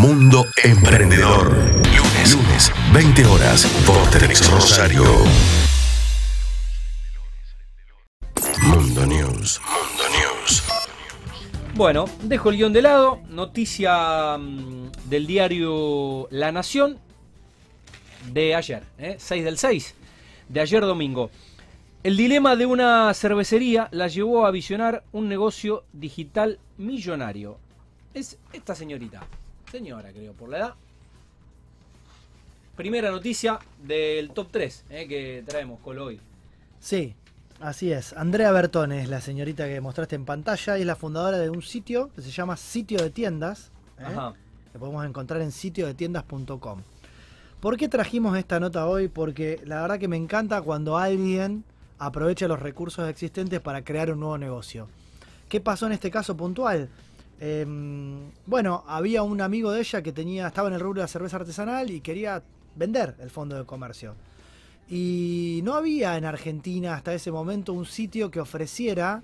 Mundo Emprendedor. Lunes, lunes, 20 horas por Telex Rosario. Mundo News. Mundo News. Bueno, dejo el guion de lado. Noticia mm, del diario La Nación de ayer, ¿eh? 6 del 6, de ayer domingo. El dilema de una cervecería la llevó a visionar un negocio digital millonario. Es esta señorita, señora creo por la edad. Primera noticia del top 3 ¿eh? que traemos con hoy. Sí, así es. Andrea Bertone es la señorita que mostraste en pantalla y es la fundadora de un sitio que se llama Sitio de Tiendas. ¿eh? Ajá. Que podemos encontrar en sitiodetiendas.com. ¿Por qué trajimos esta nota hoy? Porque la verdad que me encanta cuando alguien aprovecha los recursos existentes para crear un nuevo negocio. ¿Qué pasó en este caso puntual? Eh, bueno, había un amigo de ella que tenía, estaba en el rubro de la cerveza artesanal y quería vender el fondo de comercio. Y no había en Argentina hasta ese momento un sitio que ofreciera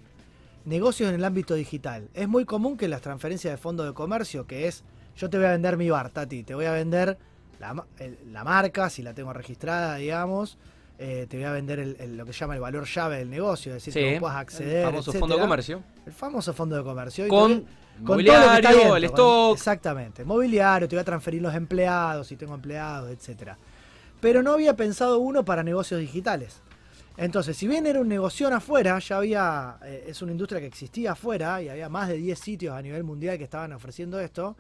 negocios en el ámbito digital. Es muy común que las transferencias de fondo de comercio, que es yo te voy a vender mi bar, Tati, te voy a vender la, marca, si la tengo registrada, digamos, eh, te voy a vender el- el- lo que se llama el valor llave del negocio, es decir, Sí, que vos puedas acceder. el famoso fondo de comercio. El famoso fondo de comercio. Y Con te voy- todo lo que está mobiliario, dentro, el con- stock. Exactamente. Mobiliario, te voy a transferir los empleados, si tengo empleados, etcétera. Pero no había pensado uno para negocios digitales. Entonces, si bien era un negocio afuera, ya había, eh, es una industria que existía afuera y había más de 10 sitios a nivel mundial que estaban ofreciendo esto,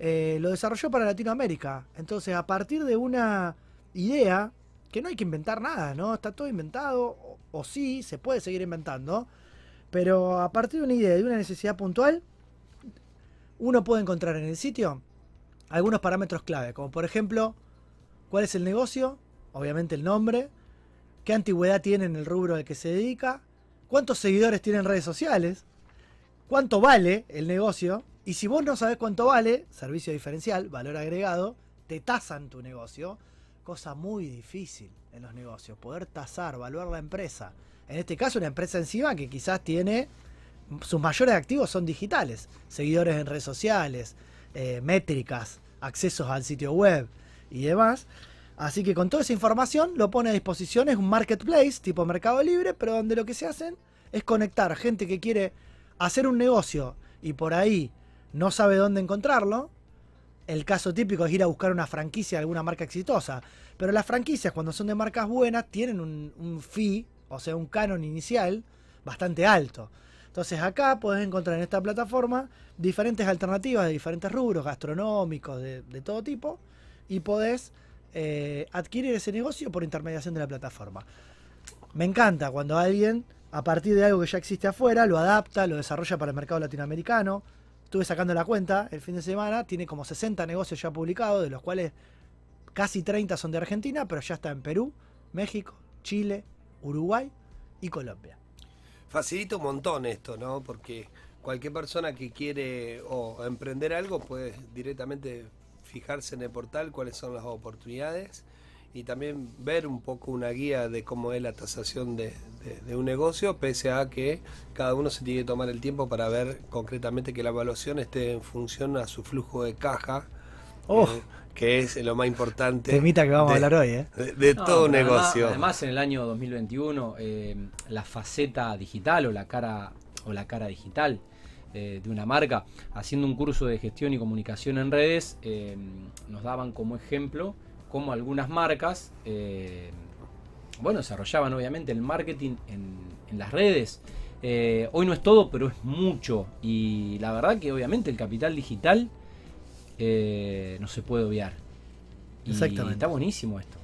eh, lo desarrolló para Latinoamérica. Entonces, a partir de una idea, que no hay que inventar nada, ¿no? Está todo inventado, o, o sí, se puede seguir inventando, pero a partir de una idea, de una necesidad puntual, uno puede encontrar en el sitio algunos parámetros clave, como por ejemplo, cuál es el negocio, obviamente el nombre, qué antigüedad tiene en el rubro al que se dedica, cuántos seguidores tiene en redes sociales, cuánto vale el negocio, y si vos no sabés cuánto vale, servicio diferencial, valor agregado, te tasan tu negocio, cosa muy difícil en los negocios, poder tasar, evaluar la empresa. En este caso, una empresa encima que quizás tiene sus mayores activos son digitales, seguidores en redes sociales, eh, métricas, accesos al sitio web y demás. Así que con toda esa información lo pone a disposición, es un marketplace tipo Mercado Libre, pero donde lo que se hacen es conectar gente que quiere hacer un negocio y por ahí no sabe dónde encontrarlo. El caso típico es ir a buscar una franquicia de alguna marca exitosa. Pero las franquicias, cuando son de marcas buenas, tienen un, un fee, o sea, un canon inicial bastante alto. Entonces acá podés encontrar en esta plataforma diferentes alternativas de diferentes rubros, gastronómicos, de, todo tipo, y podés eh, adquirir ese negocio por intermediación de la plataforma. Me encanta cuando alguien, a partir de algo que ya existe afuera, lo adapta, lo desarrolla para el mercado latinoamericano. Estuve sacando la cuenta el fin de semana, tiene como 60 negocios ya publicados, de los cuales casi 30 son de Argentina, pero ya está en Perú, México, Chile, Uruguay y Colombia. Facilita un montón esto, ¿no? Porque cualquier persona que quiere o emprender algo puede directamente fijarse en el portal cuáles son las oportunidades y también ver un poco una guía de cómo es la tasación de, de- de un negocio, pese a que cada uno se tiene que tomar el tiempo para ver concretamente que la evaluación esté en función a su flujo de caja, Oh. eh, que es lo más importante Temita que vamos a de- hablar hoy, ¿eh? de, de No, todo además- negocio. Además, en el año 2021, eh, la faceta digital o la cara o la cara digital eh, de una marca, haciendo un curso de gestión y comunicación en redes, eh, nos daban como ejemplo cómo algunas marcas, eh, bueno, desarrollaban obviamente el marketing en, en las redes. Eh, hoy no es todo, pero es mucho. Y la verdad que obviamente el capital digital eh, no se puede obviar. Y Exactamente. está buenísimo esto.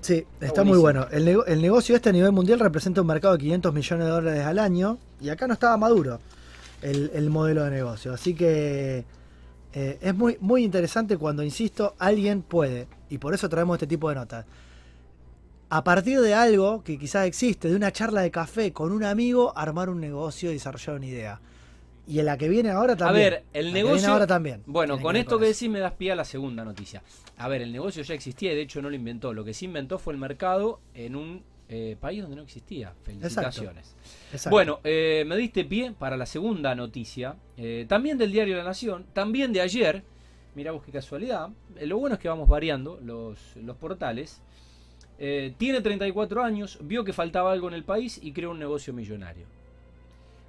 Sí, está, muy bueno. El, nego- el negocio este a nivel mundial representa un mercado de 500 millones de dólares al año y acá no estaba maduro el, el modelo de negocio. Así que eh, es muy, muy interesante cuando, insisto, alguien puede, y por eso traemos este tipo de notas, a partir de algo que quizás existe, de una charla de café con un amigo, armar un negocio y desarrollar una idea. Y en la que viene ahora A también. ver, el La que viene negocio. ahora también. Bueno, con esto que decís me das pie a la segunda noticia. A ver, el negocio ya existía y de hecho no lo inventó. Lo que sí inventó fue el mercado en un eh, país donde no existía. Felicitaciones. Exacto. Bueno, eh, me diste pie para la segunda noticia, eh, también del diario La Nación, también de ayer, Mira vos qué casualidad. Eh, lo bueno es que vamos variando los, los portales. Eh, tiene 34 años, vio que faltaba algo en el país y creó un negocio millonario.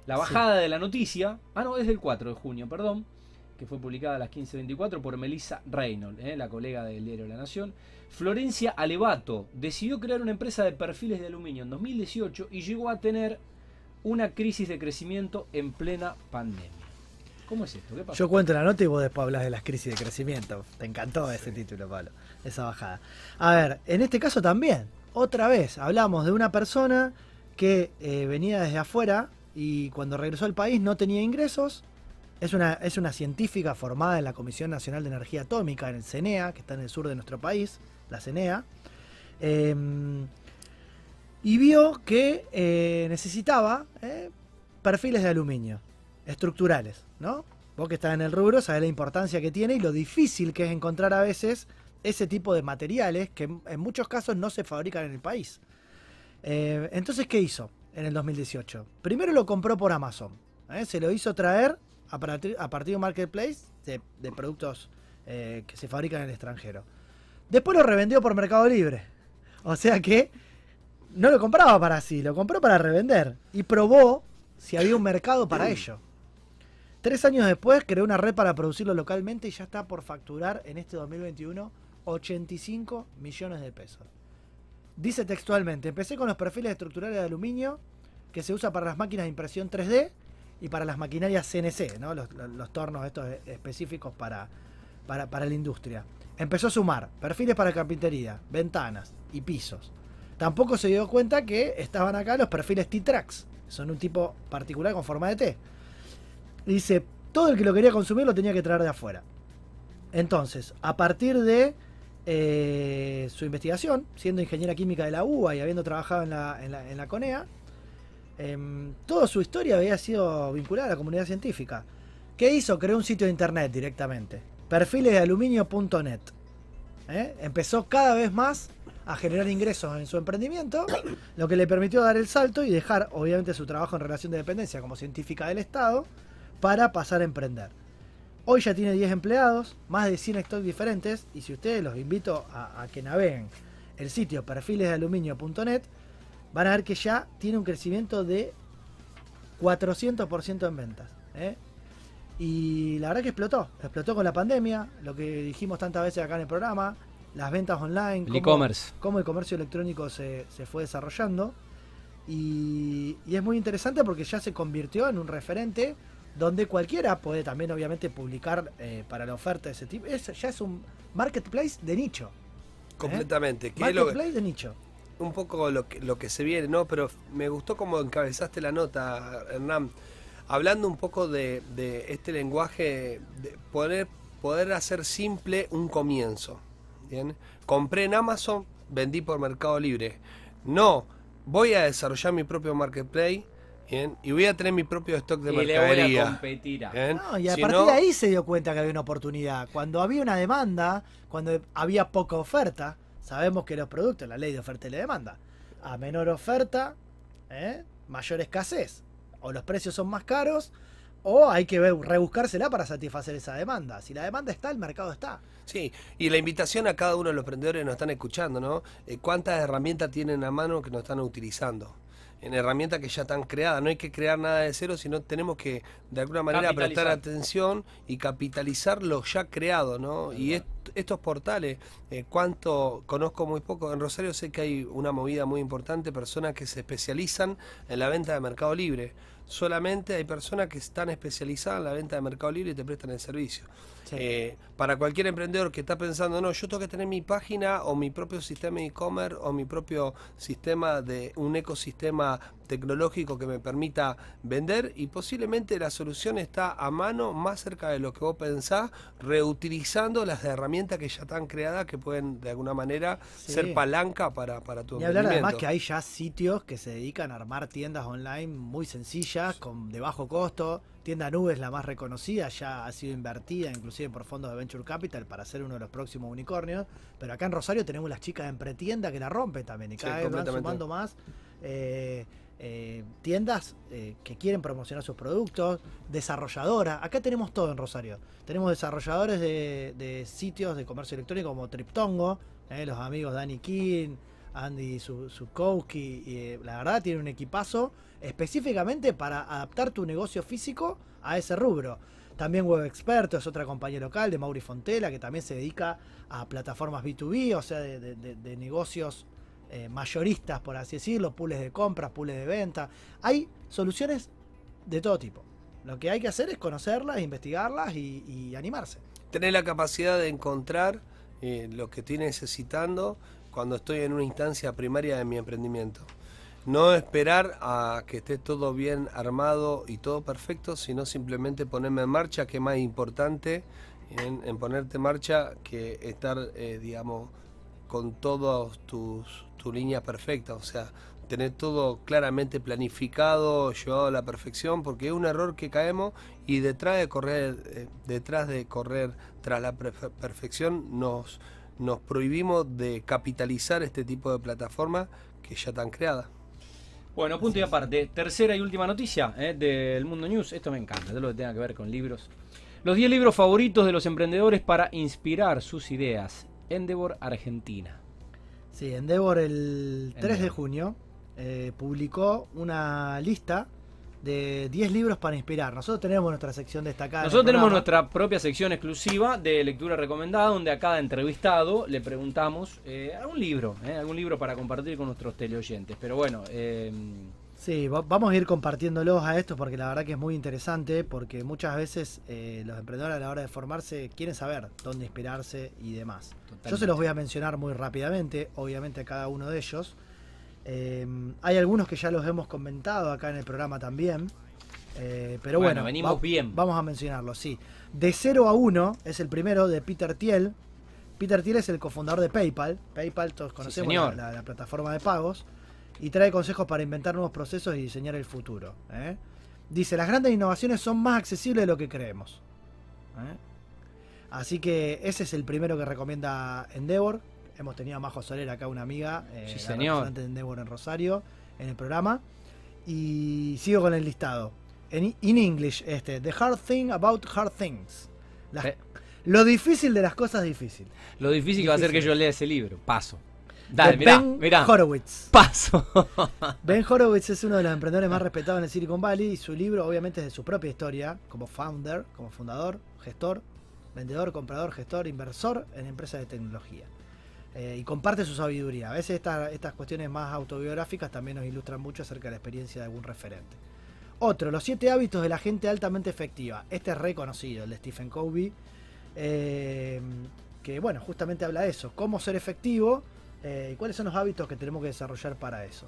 La bajada de la noticia, ah no, es del 4 de junio, perdón, que fue publicada a las 15.24 por Melissa Reynolds, eh, la colega del diario La Nación. Florencia Alevato decidió crear una empresa de perfiles de aluminio en 2018 y llegó a tener una crisis de crecimiento en plena pandemia. ¿Cómo es esto? ¿Qué pasó? Yo cuento la nota y vos después hablas de las crisis de crecimiento. Te encantó ese título, Pablo, esa bajada. A ver, en este caso también, otra vez, hablamos de una persona que eh, venía desde afuera y cuando regresó al país no tenía ingresos. Es una, es una científica formada en la Comisión Nacional de Energía Atómica, en el CENEA, que está en el sur de nuestro país, la CENEA. Em, y vio que eh, necesitaba eh, perfiles de aluminio, estructurales, ¿no? Vos que estás en el rubro sabés la importancia que tiene y lo difícil que es encontrar a veces ese tipo de materiales que en muchos casos no se fabrican en el país. Eh, entonces, ¿qué hizo en el 2018? Primero lo compró por Amazon. Se lo hizo traer a partir, a partir de un marketplace de, de productos que se fabrican en el extranjero. Después lo revendió por Mercado Libre. O sea que no lo compraba para sí, lo compró para revender. Y probó si había un mercado para ello. Tres años después creó una red para producirlo localmente y ya está por facturar en este 2021 85 millones de pesos. Dice textualmente, empecé con los perfiles estructurales de aluminio que se usa para las máquinas de impresión 3D y para las maquinarias CNC, ¿no? los, tornos estos específicos para, para, para la industria. Empezó a sumar perfiles para carpintería, ventanas y pisos. Tampoco se dio cuenta que estaban acá los perfiles T-Trax. Son un tipo particular con forma de T. Dice, todo el que lo quería consumir lo tenía que traer de afuera. Entonces, a partir de eh, su investigación, siendo ingeniera química de la UBA y habiendo trabajado en la, CONEA, em, toda su historia había sido vinculada a la comunidad científica. ¿Qué hizo? Creó un sitio de internet directamente. Perfiles ¿Eh? Empezó cada vez más a generar ingresos en su emprendimiento, lo que le permitió dar el salto y dejar obviamente su trabajo en relación de dependencia como científica del Estado para pasar a emprender. Hoy ya tiene 10 empleados, más de 100 stocks diferentes y si ustedes los invito a, que naveguen el sitio perfilesdealuminio.net van a ver que ya tiene un crecimiento de 400% en ventas. ¿eh? Y la verdad que explotó, explotó con la pandemia, lo que dijimos tantas veces acá en el programa, las ventas online, el e-commerce. Cómo, el comercio electrónico se, fue desarrollando. Y, es muy interesante porque ya se convirtió en un referente donde cualquiera puede también obviamente publicar eh, para la oferta de ese tipo. Es, ya es un marketplace de nicho. ¿eh? Completamente. Marketplace de nicho. Un poco lo que, lo que se viene, ¿no? Pero me gustó como encabezaste la nota, Hernán. Hablando un poco de, de este lenguaje, de poder, poder hacer simple un comienzo. Bien. Compré en Amazon, vendí por Mercado Libre. No, voy a desarrollar mi propio marketplace. Bien, y voy a tener mi propio stock de y mercadería. Le voy a competir. y a partir de ahí se dio cuenta que había una oportunidad. Cuando había una demanda, cuando había poca oferta, sabemos que los productos, la ley de oferta y la demanda, a menor oferta, ¿eh? mayor escasez. O los precios son más caros, o hay que rebuscársela para satisfacer esa demanda. Si la demanda está, el mercado está. Sí, y la invitación a cada uno de los emprendedores que nos están escuchando, ¿no? Eh, ¿Cuántas herramientas tienen a mano que nos están utilizando? En herramientas que ya están creadas. No hay que crear nada de cero, sino tenemos que de alguna manera prestar atención y capitalizar lo ya creado, ¿no? Y estos portales, eh, cuánto conozco muy poco. En Rosario sé que hay una movida muy importante, personas que se especializan en la venta de Mercado Libre solamente hay personas que están especializadas en la venta de Mercado Libre y te prestan el servicio. Eh, para cualquier emprendedor que está pensando, no, yo tengo que tener mi página o mi propio sistema de e-commerce o mi propio sistema de un ecosistema tecnológico que me permita vender y posiblemente la solución está a mano más cerca de lo que vos pensás, reutilizando las herramientas que ya están creadas que pueden de alguna manera ser palanca para, para tu y hablar además que hay ya sitios que se dedican a armar tiendas online muy sencillas, con de bajo costo. Tienda Nube es la más reconocida, ya ha sido invertida inclusive por fondos de Venture Capital para ser uno de los próximos unicornios. Pero acá en Rosario tenemos las chicas de Empretienda que la rompen también y cada vez van sumando más eh, eh, tiendas eh, que quieren promocionar sus productos, desarrolladoras. Acá tenemos todo en Rosario. Tenemos desarrolladores de, de sitios de comercio electrónico como Triptongo, los amigos Danny King, Andy y, eh, la verdad, tiene un equipazo específicamente para adaptar tu negocio físico a ese rubro. También Web Experto es otra compañía local de Mauri Fontela que también se dedica a plataformas B2B, o sea, de, de- negocios eh, mayoristas, por así decirlo, pools de compras, pools de venta. Hay soluciones de todo tipo. Lo que hay que hacer es conocerlas, investigarlas y, y animarse. Tener la capacidad de encontrar eh, lo que estoy necesitando cuando estoy en una instancia primaria de mi emprendimiento. No esperar a que esté todo bien armado y todo perfecto, sino simplemente ponerme en marcha, que es más importante en, en ponerte en marcha que estar, eh, digamos, con todas tus, tus líneas perfectas. O sea, tener todo claramente planificado, llevado a la perfección, porque es un error que caemos y detrás de correr, eh, detrás de correr tras la perfe- perfección, nos, nos prohibimos de capitalizar este tipo de plataformas que ya están creadas. Bueno, punto y aparte. Tercera y última noticia eh, del Mundo News. Esto me encanta, todo lo que tenga que ver con libros. Los 10 libros favoritos de los emprendedores para inspirar sus ideas. Endeavor, Argentina. Sí, Endeavor el 3 de junio eh, publicó una lista de 10 libros para inspirar. Nosotros tenemos nuestra sección destacada. Nosotros tenemos nuestra propia sección exclusiva de lectura recomendada, donde a cada entrevistado le preguntamos eh, algún libro, eh, algún libro para compartir con nuestros teleoyentes. Pero bueno, eh, Sí, va- vamos a ir compartiéndolos a estos porque la verdad que es muy interesante porque muchas veces eh, los emprendedores a la hora de formarse quieren saber dónde inspirarse y demás. Yo Totalmente. se los voy a mencionar muy rápidamente, obviamente a cada uno de ellos. Eh, hay algunos que ya los hemos comentado acá en el programa también. eh, pero Bueno, bueno, venimos bien. Vamos a mencionarlos, sí. De 0 a 1 es el primero de Peter Thiel. Peter Thiel es el cofundador de PayPal. PayPal, todos conocemos la, señor. la- la plataforma de pagos. Y trae consejos para inventar nuevos procesos y diseñar el futuro. ¿eh? Dice, las grandes innovaciones son más accesibles de lo que creemos. ¿eh? Así que ese es el primero que recomienda Endeavor. Hemos tenido a Majo Soler acá, una amiga, eh, Sí, la señor. representante de Endeavor en Rosario, en el programa. Y sigo con el listado. En in English, este, The Hard Thing About Hard Things. Las- Eh. Lo difícil de las cosas difíciles. lo difícil que va a ser que yo lea ese libro. Paso. Dale, mirá, Ben mirá. Horowitz. Paso. Ben Horowitz es uno de los emprendedores más respetados en el Silicon Valley y su libro obviamente es de su propia historia, como founder, como fundador, gestor, vendedor, comprador, gestor, inversor en empresas de tecnología. Eh, y comparte su sabiduría. A veces esta- estas cuestiones más autobiográficas también nos ilustran mucho acerca de la experiencia de algún referente. Otro, los siete hábitos de la gente altamente efectiva. Este es reconocido, el de Stephen Covey, eh, que bueno, justamente habla de eso, cómo ser efectivo eh, y cuáles son los hábitos que tenemos que desarrollar para eso.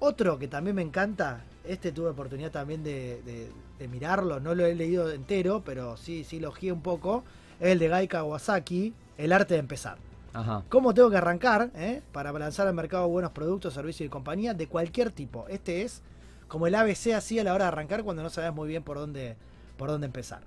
Otro que también me encanta, este tuve oportunidad también de, mirarlo, no lo he leído entero, pero sí, sí lo un poco, es el de Gai Kawasaki, El arte de empezar. Ajá. ¿Cómo tengo que arrancar eh, para lanzar al mercado buenos productos, servicios y compañía de cualquier tipo? Este es como el ABC así a la hora de arrancar cuando no sabes muy bien por dónde, por dónde empezar.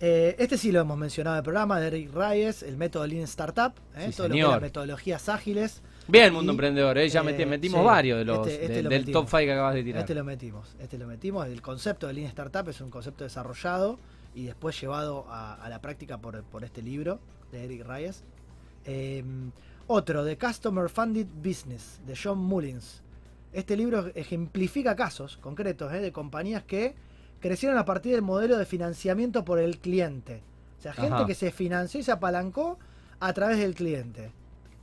Eh, este sí lo hemos mencionado en el programa de Eric Reyes, el método Lean Startup, eh, Sí, todo lo que es señor. las metodologías ágiles. Bien, mundo Y, emprendedor, ¿eh? ya eh, meti- metimos sí, varios de los, este- este de- lo del metimos. top 5 que acabas de tirar. Este lo metimos, este lo metimos. El concepto de Lean Startup es un concepto desarrollado y después llevado a, a la práctica por, por este libro de Eric Reyes. Eh, otro, de Customer Funded Business, de John Mullins. Este libro ejemplifica casos concretos eh, de compañías que crecieron a partir del modelo de financiamiento por el cliente. O sea, gente Ajá. que se financió y se apalancó a través del cliente.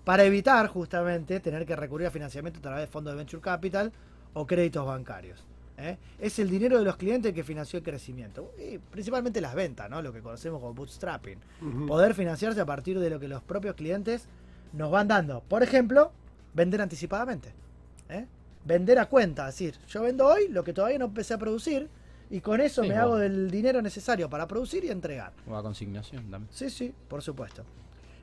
Para evitar justamente tener que recurrir a financiamiento a través de fondos de venture capital o créditos bancarios. ¿Eh? Es el dinero de los clientes que financió el crecimiento. Y principalmente las ventas, ¿no? lo que conocemos como bootstrapping. Poder financiarse a partir de lo que los propios clientes nos van dando. Por ejemplo, vender anticipadamente. ¿eh? Vender a cuenta. Es decir, yo vendo hoy lo que todavía no empecé a producir y con eso Sí, me bueno. hago del dinero necesario para producir y entregar. O a consignación también. Sí, sí, por supuesto.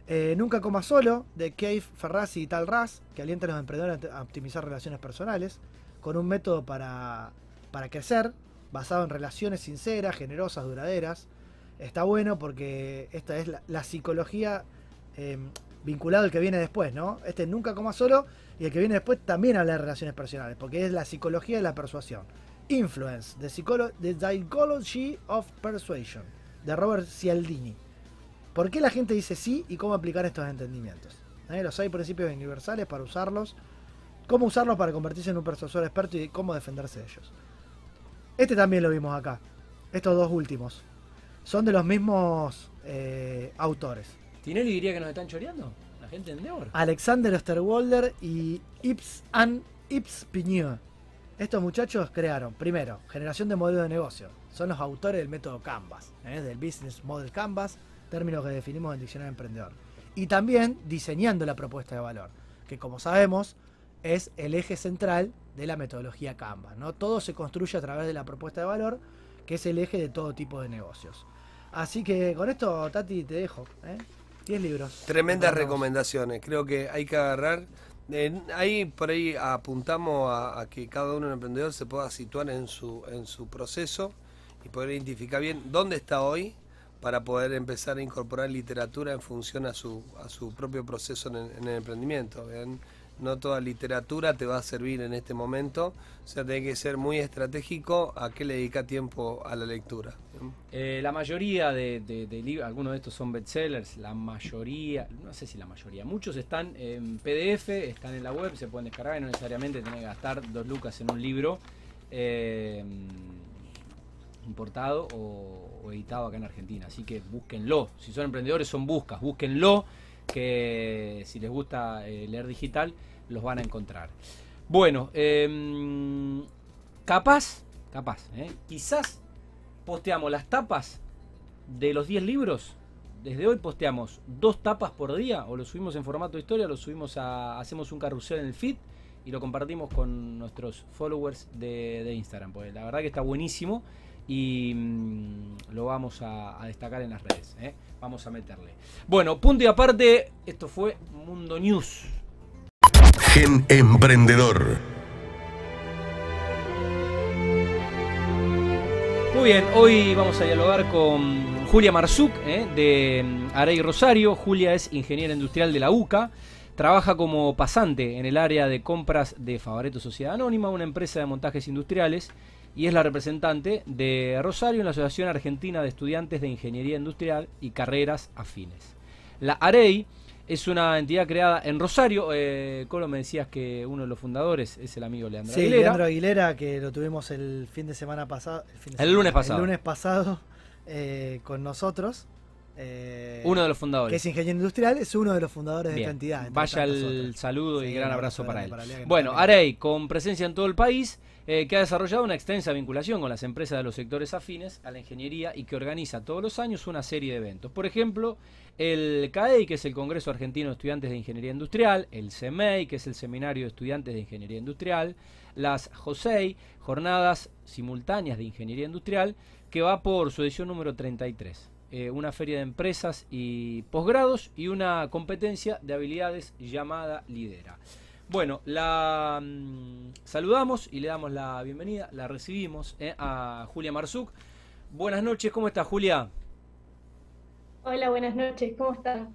Eh, Nunca coma solo, de Cave Ferrazzi y Tal Raz, que alienta a los emprendedores a optimizar relaciones personales, con un método para, para crecer, basado en relaciones sinceras, generosas, duraderas. Está bueno porque esta es la, psicología, eh, vinculado al que viene después, ¿no? Este nunca coma solo y el que viene después también habla de relaciones personales, porque es la psicología de la persuasión. Influence, the, the Psychology of Persuasion, de Robert Cialdini. ¿Por qué la gente dice sí y cómo aplicar estos entendimientos? ¿Eh? Los hay principios universales para usarlos, cómo usarlos para convertirse en un persuasor experto y cómo defenderse de ellos. Este también lo vimos acá, estos dos últimos. Son de los mismos eh, autores. ¿Tinelli diría que nos están choreando? ¿La gente en Endeavor? Alexander Osterwalder y Ips and Ips Pigneux. Estos muchachos crearon, primero, generación de modelos de negocio. Son los autores del método Canvas, ¿eh? del Business Model Canvas, término que definimos en el diccionario emprendedor. Y también diseñando la propuesta de valor, que como sabemos es el eje central de la metodología Canvas. ¿no? Todo se construye a través de la propuesta de valor, que es el eje de todo tipo de negocios. Así que con esto, Tati, te dejo. ¿eh? 10 libros. Tremendas recomendaciones. Creo que hay que agarrar. ahí por ahí apuntamos a, a, que cada uno emprendedor se pueda situar en su, en su proceso y poder identificar bien dónde está hoy para poder empezar a incorporar literatura en función a su, a su propio proceso en el, emprendimiento. No toda literatura te va a servir en este momento, o sea, tiene que ser muy estratégico a qué le dedica tiempo a la lectura. Eh, la mayoría de, libros, algunos de estos son bestsellers, la mayoría, no sé si la mayoría, muchos están en PDF, están en la web, se pueden descargar y no necesariamente tienen que gastar dos lucas en un libro. Eh, importado o, editado acá en Argentina. Así que búsquenlo. Si son emprendedores, son buscas. Búsquenlo, que si les gusta eh, leer digital, los van a encontrar. Bueno, em, capaz, capaz, eh, quizás posteamos las tapas de los 10 libros. Desde hoy posteamos dos tapas por día, o lo subimos en formato historia, lo subimos a. hacemos un carrusel en el feed y lo compartimos con nuestros followers de, de Instagram. Porque la verdad que está buenísimo y mm, lo vamos a, destacar en las redes. ¿eh? Vamos a meterle. Bueno, punto y aparte, esto fue Mundo News. Gen Emprendedor. Muy bien, hoy vamos a dialogar con Julia Marzuk ¿eh? de mm, Arey Rosario. Julia es ingeniera industrial de la UCA. Trabaja como pasante en el área de compras de Favareto Sociedad Anónima, una empresa de montajes industriales y es la representante de Rosario en la Asociación Argentina de Estudiantes de Ingeniería Industrial y Carreras Afines. La AREI es una entidad creada en Rosario. Eh, Colo, me decías que uno de los fundadores es el amigo Leandro sí, Leandro Aguilera, que lo tuvimos el fin de semana pasado. El, lunes pasado. El lunes pasado eh, con nosotros. Eh, uno de los fundadores. Que es ingeniero industrial, es uno de los fundadores de esta entidad. Vaya el saludo y gran abrazo para él. bueno, Arey, con presencia en todo el país, eh, que ha desarrollado una extensa vinculación con las empresas de los sectores afines a la ingeniería y que organiza todos los años una serie de eventos. Por ejemplo, el CAEI, que es el Congreso Argentino de Estudiantes de Ingeniería Industrial, el CEMEI, que es el Seminario de Estudiantes de Ingeniería Industrial, las JOSEI, Jornadas Simultáneas de Ingeniería Industrial, que va por su edición número 33. Eh, una feria de empresas y posgrados y una competencia de habilidades llamada Lidera. Bueno, la mm, saludamos y le damos la bienvenida, la recibimos eh, a Julia Marzuk. Buenas noches, ¿cómo está Julia? Hola, buenas noches, ¿cómo estás?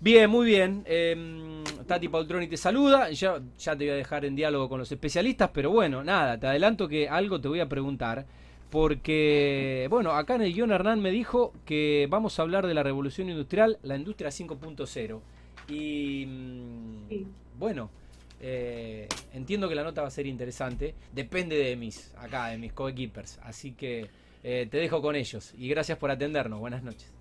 Bien, muy bien. Eh, Tati Paultroni te saluda. Ya, ya te voy a dejar en diálogo con los especialistas, pero bueno, nada, te adelanto que algo te voy a preguntar. Porque, bueno, acá en el guion Hernán me dijo que vamos a hablar de la revolución industrial, la industria 5.0. Y, mm, bueno, eh, entiendo que la nota va a ser interesante. Depende de mis, acá, de mis coequippers. Así que eh, te dejo con ellos. Y gracias por atendernos. Buenas noches.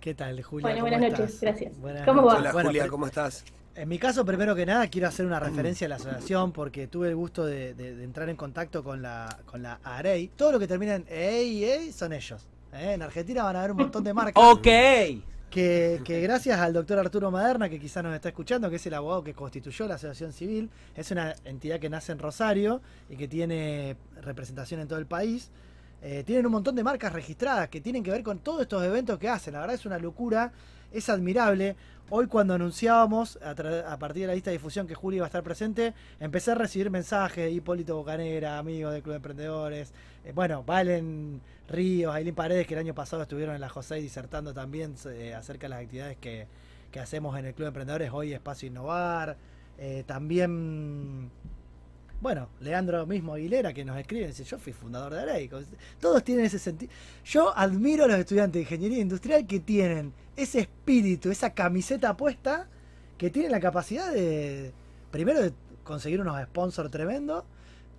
¿Qué tal, Julia? Bueno, buenas noches, gracias. ¿Cómo va? Hola, Julia, ¿cómo estás? En mi caso, primero que nada, quiero hacer una referencia a la asociación porque tuve el gusto de, entrar en contacto con la, con la AREI. Todo lo que termina en EI, son ellos. ¿eh? En Argentina van a haber un montón de marcas. ¡Ok! Que, gracias al doctor Arturo Maderna, que quizás nos está escuchando, que es el abogado que constituyó la Asociación Civil, es una entidad que nace en Rosario y que tiene representación en todo el país. Eh, tienen un montón de marcas registradas que tienen que ver con todos estos eventos que hacen. La verdad es una locura, es admirable. Hoy cuando anunciábamos a, partir de la lista de difusión que Juli iba a estar presente, empecé a recibir mensajes de Hipólito Bocanera, amigos del Club de Emprendedores, eh, bueno, Valen Ríos, Ailín Paredes, que el año pasado estuvieron en la José disertando también eh, acerca de las actividades que, que hacemos en el Club de Emprendedores hoy Espacio Innovar. También, bueno, Leandro mismo Aguilera que nos escribe, dice, yo fui fundador de Arey. Todos tienen ese sentido. Yo admiro a los estudiantes de Ingeniería Industrial que tienen ese espíritu, esa camiseta puesta, que tienen la capacidad de, primero, de conseguir unos sponsors tremendos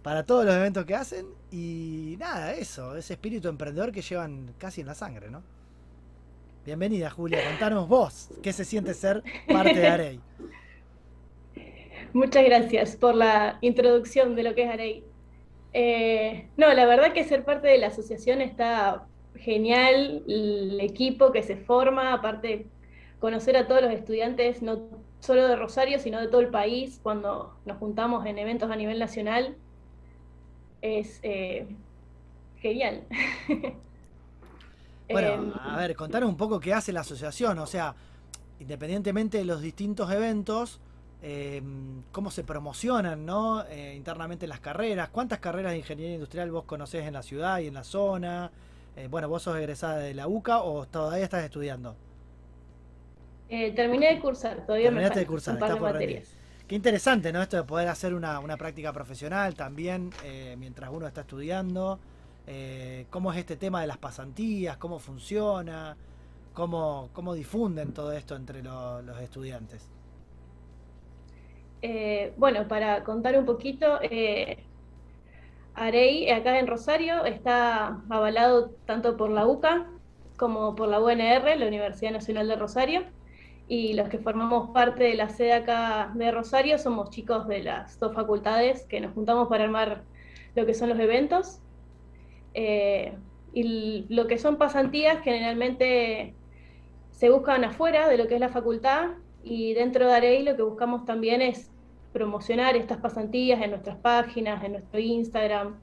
para todos los eventos que hacen y nada, eso, ese espíritu emprendedor que llevan casi en la sangre, ¿no? Bienvenida Julia, contanos vos, ¿qué se siente ser parte de Arey? Muchas gracias por la introducción de lo que es Arey. Eh, no, la verdad que ser parte de la asociación está genial, el equipo que se forma, aparte conocer a todos los estudiantes, no solo de Rosario, sino de todo el país, cuando nos juntamos en eventos a nivel nacional, es eh, genial. Bueno, em, a ver, contanos un poco qué hace la asociación, o sea, independientemente de los distintos eventos, em, cómo se promocionan ¿no? Eh, internamente las carreras, cuántas carreras de ingeniería industrial vos conocés en la ciudad y en la zona. Eh, bueno, vos sos egresada de la UCA o todavía estás estudiando. terminé de cursar, todavía me falta, de cursar, un por materias. Qué interesante, ¿no? Esto de poder hacer una, práctica profesional también eh, mientras uno está estudiando. Eh, ¿Cómo es este tema de las pasantías? ¿Cómo funciona? ¿Cómo, cómo difunden todo esto entre los estudiantes? Eh, bueno, para contar un poquito, Arey, acá en Rosario, está avalado tanto por la UCA como por la UNR, la Universidad Nacional de Rosario y los que formamos parte de la sede acá de Rosario somos chicos de las dos facultades que nos juntamos para armar lo que son los eventos. Eh, y lo que son pasantías generalmente se buscan afuera de lo que es la facultad y dentro de Arey lo que buscamos también es promocionar estas pasantías en nuestras páginas, en nuestro Instagram.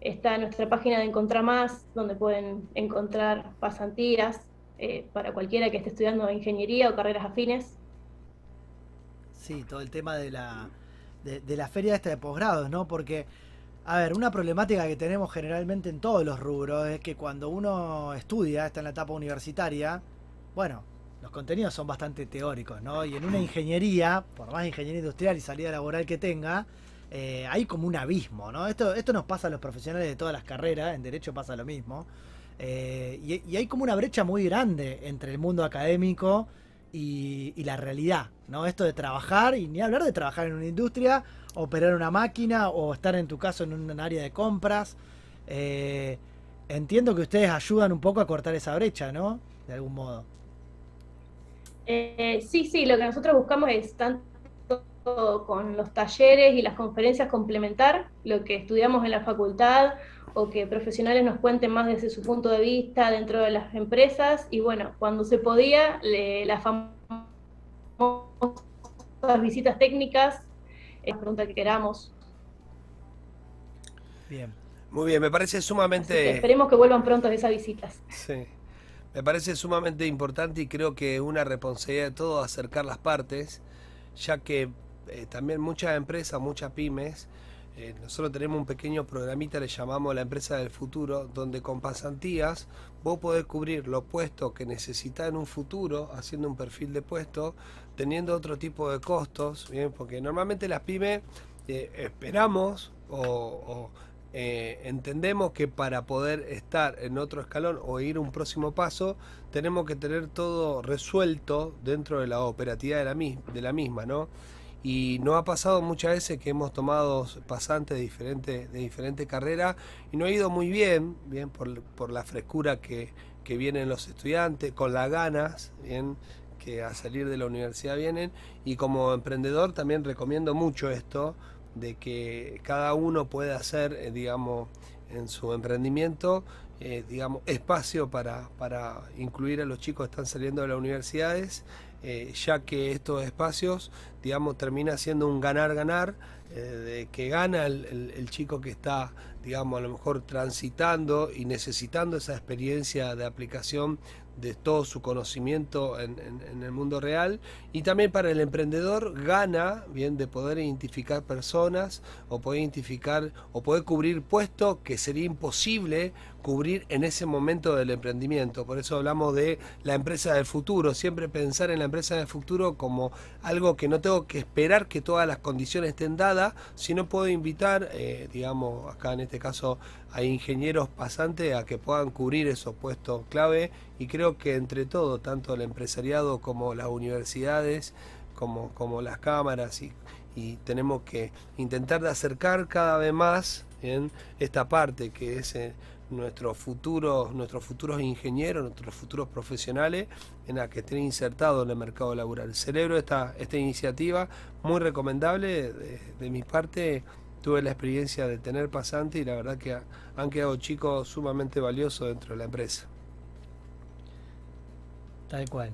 Está nuestra página de Encontrar Más, donde pueden encontrar pasantías eh, para cualquiera que esté estudiando ingeniería o carreras afines. Sí, todo el tema de la, de, la feria esta de posgrados, ¿no? Porque, a ver, una problemática que tenemos generalmente en todos los rubros es que cuando uno estudia, está en la etapa universitaria, bueno, los contenidos son bastante teóricos, ¿no? Y en una ingeniería, por más ingeniería industrial y salida laboral que tenga, eh, hay como un abismo, ¿no? Esto, esto nos pasa a los profesionales de todas las carreras, en derecho pasa lo mismo. Eh, y, hay como una brecha muy grande entre el mundo académico y, la realidad, ¿no? Esto de trabajar, y ni hablar de trabajar en una industria, operar una máquina o estar en tu caso en un área de compras. Eh, entiendo que ustedes ayudan un poco a cortar esa brecha, ¿no? De algún modo. Eh, sí, sí, lo que nosotros buscamos es tanto con los talleres y las conferencias complementar lo que estudiamos en la facultad o que profesionales nos cuenten más desde su punto de vista dentro de las empresas. Y bueno, cuando se podía, las famosas visitas técnicas, es la pregunta que queramos. Bien. Muy bien, me parece sumamente... esperemos que vuelvan pronto esas visitas. Sí. Me parece sumamente importante y creo que una responsabilidad de todo acercar las partes, ya que eh, también muchas empresas, muchas pymes, eh, nosotros tenemos un pequeño programita, le llamamos la empresa del futuro, donde con pasantías vos podés cubrir los puestos que necesitas en un futuro, haciendo un perfil de puesto, teniendo otro tipo de costos, ¿bien? porque normalmente las pymes eh, esperamos o, eh, entendemos que para poder estar en otro escalón o ir un próximo paso, tenemos que tener todo resuelto dentro de la operatividad de la, de la misma, ¿no? y nos ha pasado muchas veces que hemos tomado pasantes de diferentes de diferente carreras y no ha ido muy bien, bien por, la frescura que, que, vienen los estudiantes, con las ganas, bien que a salir de la universidad vienen y como emprendedor también recomiendo mucho esto de que cada uno puede hacer, eh, digamos, en su emprendimiento, eh, digamos, espacio para, para incluir a los chicos que están saliendo de las universidades eh, ya que estos espacios, digamos, termina siendo un ganar-ganar, de que gana el, chico que está, digamos, a lo mejor transitando y necesitando esa experiencia de aplicación de todo su conocimiento en, el mundo real. Y también para el emprendedor gana bien de poder identificar personas o poder identificar o poder cubrir puestos que sería imposible cubrir en ese momento del emprendimiento. Por eso hablamos de la empresa del futuro, siempre pensar en la empresa del futuro como algo que no tengo que esperar que todas las condiciones estén dadas, sino puedo invitar, eh, digamos, acá en este caso a ingenieros pasantes a que puedan cubrir esos puestos clave y creo que entre todo, tanto el empresariado como las universidades, como, como las cámaras y, y tenemos que intentar de acercar cada vez más en esta parte que es eh, nuestros futuros, nuestros futuros ingenieros, nuestros futuros profesionales en la que estén insertados en el mercado laboral. Celebro esta, esta iniciativa, muy recomendable. De, mi parte, tuve la experiencia de tener pasante y la verdad que han quedado chicos sumamente valiosos dentro de la empresa. Tal cual.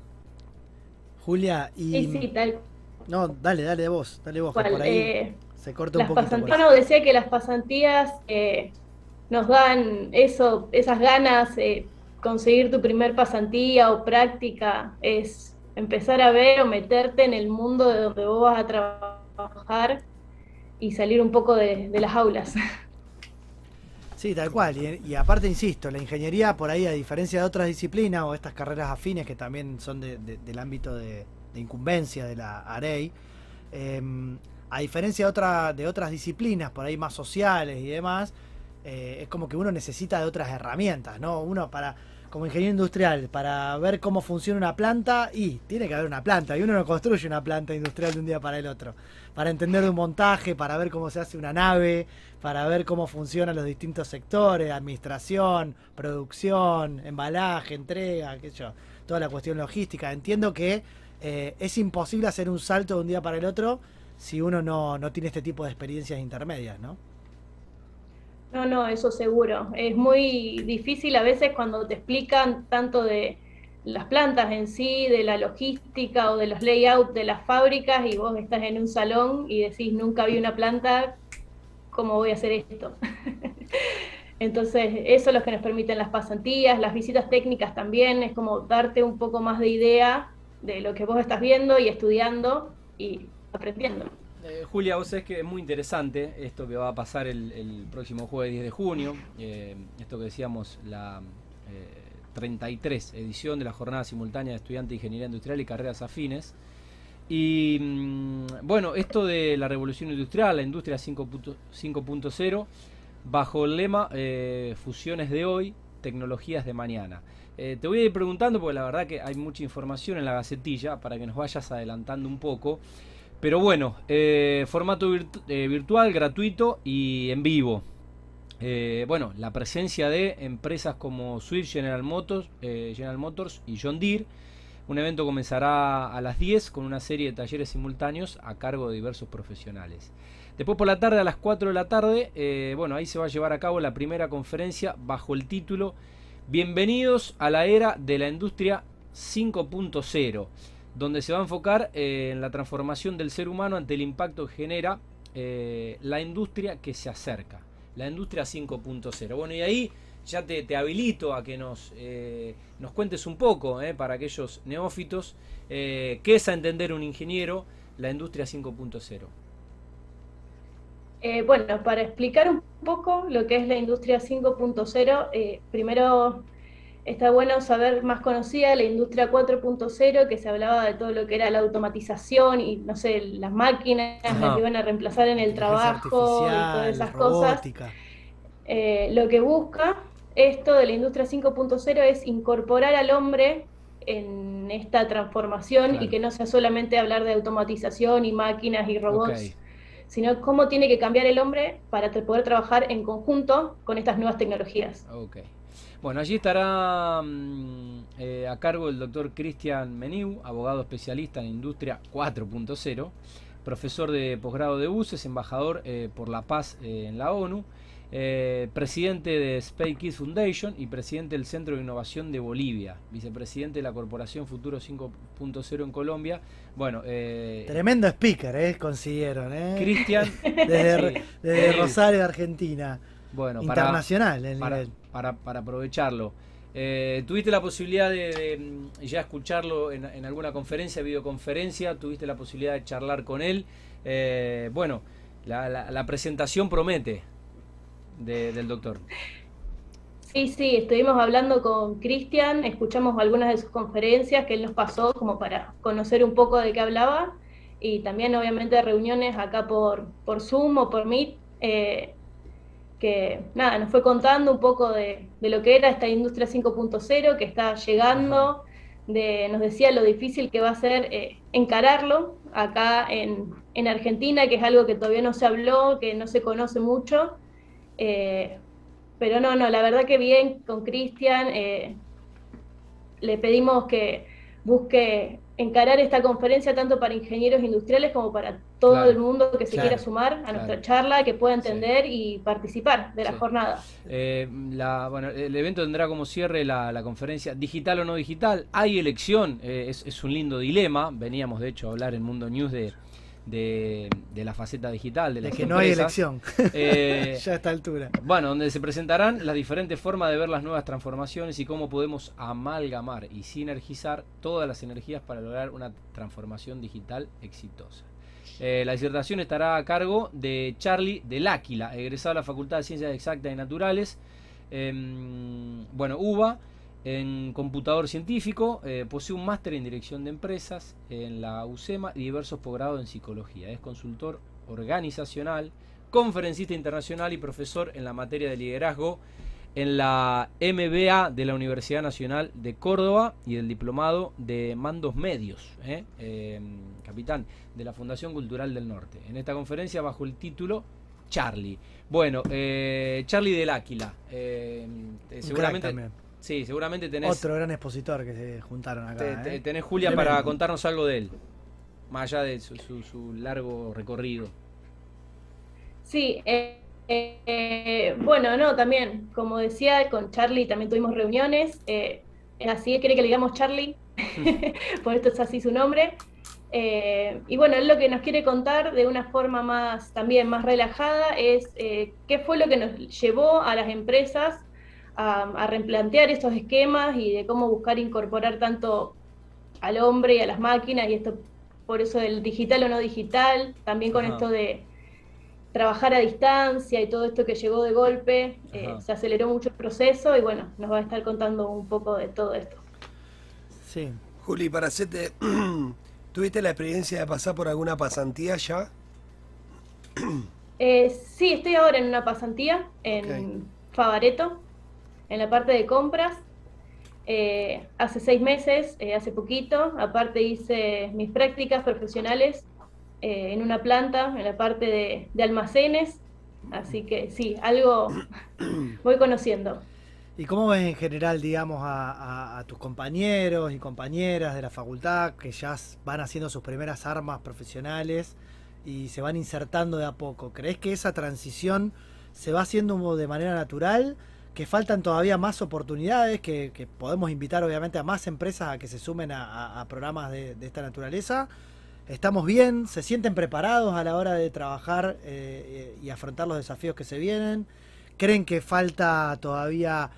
Julia, y. Sí, sí, tal No, dale, dale vos, dale vos, por ahí eh, se corta un poco. No, decía que las pasantías. Eh, nos dan eso, esas ganas, eh, conseguir tu primer pasantía o práctica, es empezar a ver o meterte en el mundo de donde vos vas a trabajar y salir un poco de, las aulas. Sí, tal cual. Y, aparte, insisto, la ingeniería, por ahí, a diferencia de otras disciplinas o estas carreras afines que también son del ámbito de, incumbencia de la AREI, em, a diferencia de, otra, de otras disciplinas, por ahí más sociales y demás, eh, es como que uno necesita de otras herramientas, ¿no? Uno para, como ingeniero industrial, para ver cómo funciona una planta, y tiene que haber una planta, y uno no construye una planta industrial de un día para el otro. Para entender un montaje, para ver cómo se hace una nave, para ver cómo funcionan los distintos sectores, administración, producción, embalaje, entrega, qué yo, toda la cuestión logística. Entiendo que eh, es imposible hacer un salto de un día para el otro si uno no, no tiene este tipo de experiencias intermedias, ¿no? No, no, eso seguro. Es muy difícil a veces cuando te explican tanto de las plantas en sí, de la logística o de los layouts de las fábricas y vos estás en un salón y decís, nunca vi una planta, ¿cómo voy a hacer esto? Entonces, eso es lo que nos permiten las pasantías, las visitas técnicas también, es como darte un poco más de idea de lo que vos estás viendo y estudiando y aprendiendo. Eh, Julia, vos sabés que es muy interesante esto que va a pasar el, próximo jueves 10 de junio, eh, esto que decíamos, la 33 eh, edición de la jornada simultánea de estudiantes de Ingeniería Industrial y Carreras Afines. Y mm, bueno, esto de la revolución industrial, la industria 5.0, bajo el lema Fusiones de hoy, tecnologías de mañana. te voy a ir preguntando, porque la verdad que hay mucha información en la gacetilla, para que nos vayas adelantando un poco. Pero bueno, eh, formato eh, virtual, gratuito y en vivo. Eh, bueno, la presencia de empresas como Swift, General Motors, General Motors y John Deere. Un evento comenzará a las 10 con una serie de talleres simultáneos a cargo de diversos profesionales. Después por la tarde, a las 4 de la tarde, bueno, ahí se va a llevar a cabo la primera conferencia bajo el título Bienvenidos a la era de la industria 5.0 donde se va a enfocar eh, en la transformación del ser humano ante el impacto que genera eh, la industria que se acerca, la industria 5.0. Bueno, y ahí ya te, habilito a que nos, eh, nos cuentes un poco, para aquellos neófitos, qué es a entender un ingeniero la industria 5.0. bueno, para explicar un poco lo que es la industria 5.0, primero Está bueno saber más conocida la industria 4.0, que se hablaba de todo lo que era la automatización y, no sé, las máquinas que iban a reemplazar en el trabajo y todas esas cosas. Eh, lo que busca esto de la industria 5.0 es incorporar al hombre en esta transformación y que no sea solamente hablar de automatización y máquinas y robots, sino cómo tiene que cambiar el hombre para poder trabajar en conjunto con estas nuevas tecnologías. Okay. Bueno, allí estará mm, eh, a cargo el doctor Cristian Meniu, abogado especialista en Industria 4.0, profesor de posgrado de UCES, embajador eh, por la paz eh, en la ONU, presidente de Space Kids Foundation y presidente del Centro de Innovación de Bolivia, vicepresidente de la Corporación Futuro 5.0 en Colombia. Bueno, tremendo speaker, consiguieron, ¿eh? Cristian, desde, Rosario, Argentina. Bueno, internacional el nivel para, para aprovecharlo. Eh, ¿Tuviste la posibilidad de, mm, ya escucharlo en, alguna conferencia, videoconferencia? ¿Tuviste la posibilidad de charlar con él? Eh, bueno, la, la, presentación promete del doctor. Sí, sí, estuvimos hablando con Cristian, escuchamos algunas de sus conferencias que él nos pasó como para conocer un poco de qué hablaba y también obviamente reuniones acá por, por Zoom o por Meet, eh, que nada, nos fue contando un poco de, lo que era esta industria 5.0 que está llegando, de, nos decía lo difícil que va a ser eh, encararlo acá en, en, Argentina, que es algo que todavía no se habló, que no se conoce mucho. Eh, pero no, no, la verdad que bien con Cristian. le pedimos que busque encarar esta conferencia tanto para ingenieros industriales como para todo el mundo que se quiera sumar a nuestra charla, que pueda entender y participar de la jornada. Eh, bueno, el evento tendrá como cierre la, conferencia digital o no digital. Hay elección, eh, es, es, un lindo dilema. Veníamos de hecho a hablar en Mundo News de de, la faceta digital de, de que no hay elección. Eh, ya a esta altura. bueno donde se presentarán las diferentes formas de ver las nuevas transformaciones y cómo podemos amalgamar y sinergizar todas las energías para lograr una transformación digital exitosa. Eh, la disertación estará a cargo de Charlie del Áquila egresado a la Facultad de Ciencias Exactas y Naturales em, bueno UBA en computador científico, eh, posee un máster en dirección de empresas en la UCEMA y diversos posgrados en psicología. Es consultor organizacional, conferencista internacional y profesor en la materia de liderazgo en la MBA de la Universidad Nacional de Córdoba y el diplomado de mandos medios, ¿eh? em, capitán de la Fundación Cultural del Norte. En esta conferencia bajo el título Charlie. Bueno, eh, Charlie del Áquila. Em, seguramente Sí, seguramente tenés. Otro gran expositor que se juntaron acá. ¿eh? Tenés Julia para contarnos algo de él, más allá de su, largo recorrido. Sí, eh, eh, bueno, no, también, como decía, con Charlie también tuvimos reuniones. Eh, así, quiere que le digamos Charlie, por esto es así su nombre. y bueno, él lo que nos quiere contar de una forma más, también más relajada, es qué fue lo que nos llevó a las empresas a, replantear estos esquemas y de cómo buscar incorporar tanto al hombre y a las máquinas, y esto por eso del digital o no digital, también con esto de trabajar a distancia y todo esto que llegó de golpe, eh, se aceleró mucho el proceso y bueno, nos va a estar contando un poco de todo esto. Sí. Juli, para hacerte, ¿tuviste la experiencia de pasar por alguna pasantía ya? Eh, sí, estoy ahora en una pasantía en Favareto, en la parte de compras. Eh, hace seis meses, eh, hace poquito, aparte hice mis prácticas profesionales eh, en una planta, en la parte de, almacenes, así que sí, algo voy conociendo. ¿Y cómo ves en general, digamos, a, tus compañeros y compañeras de la facultad que ya van haciendo sus primeras armas profesionales y se van insertando de a poco? ¿Crees que esa transición se va haciendo de manera natural? Que faltan todavía más oportunidades, que, podemos invitar obviamente a más empresas a que se sumen a, programas de, esta naturaleza. Estamos bien, se sienten preparados a la hora de trabajar eh, y afrontar los desafíos que se vienen. ¿Creen que falta todavía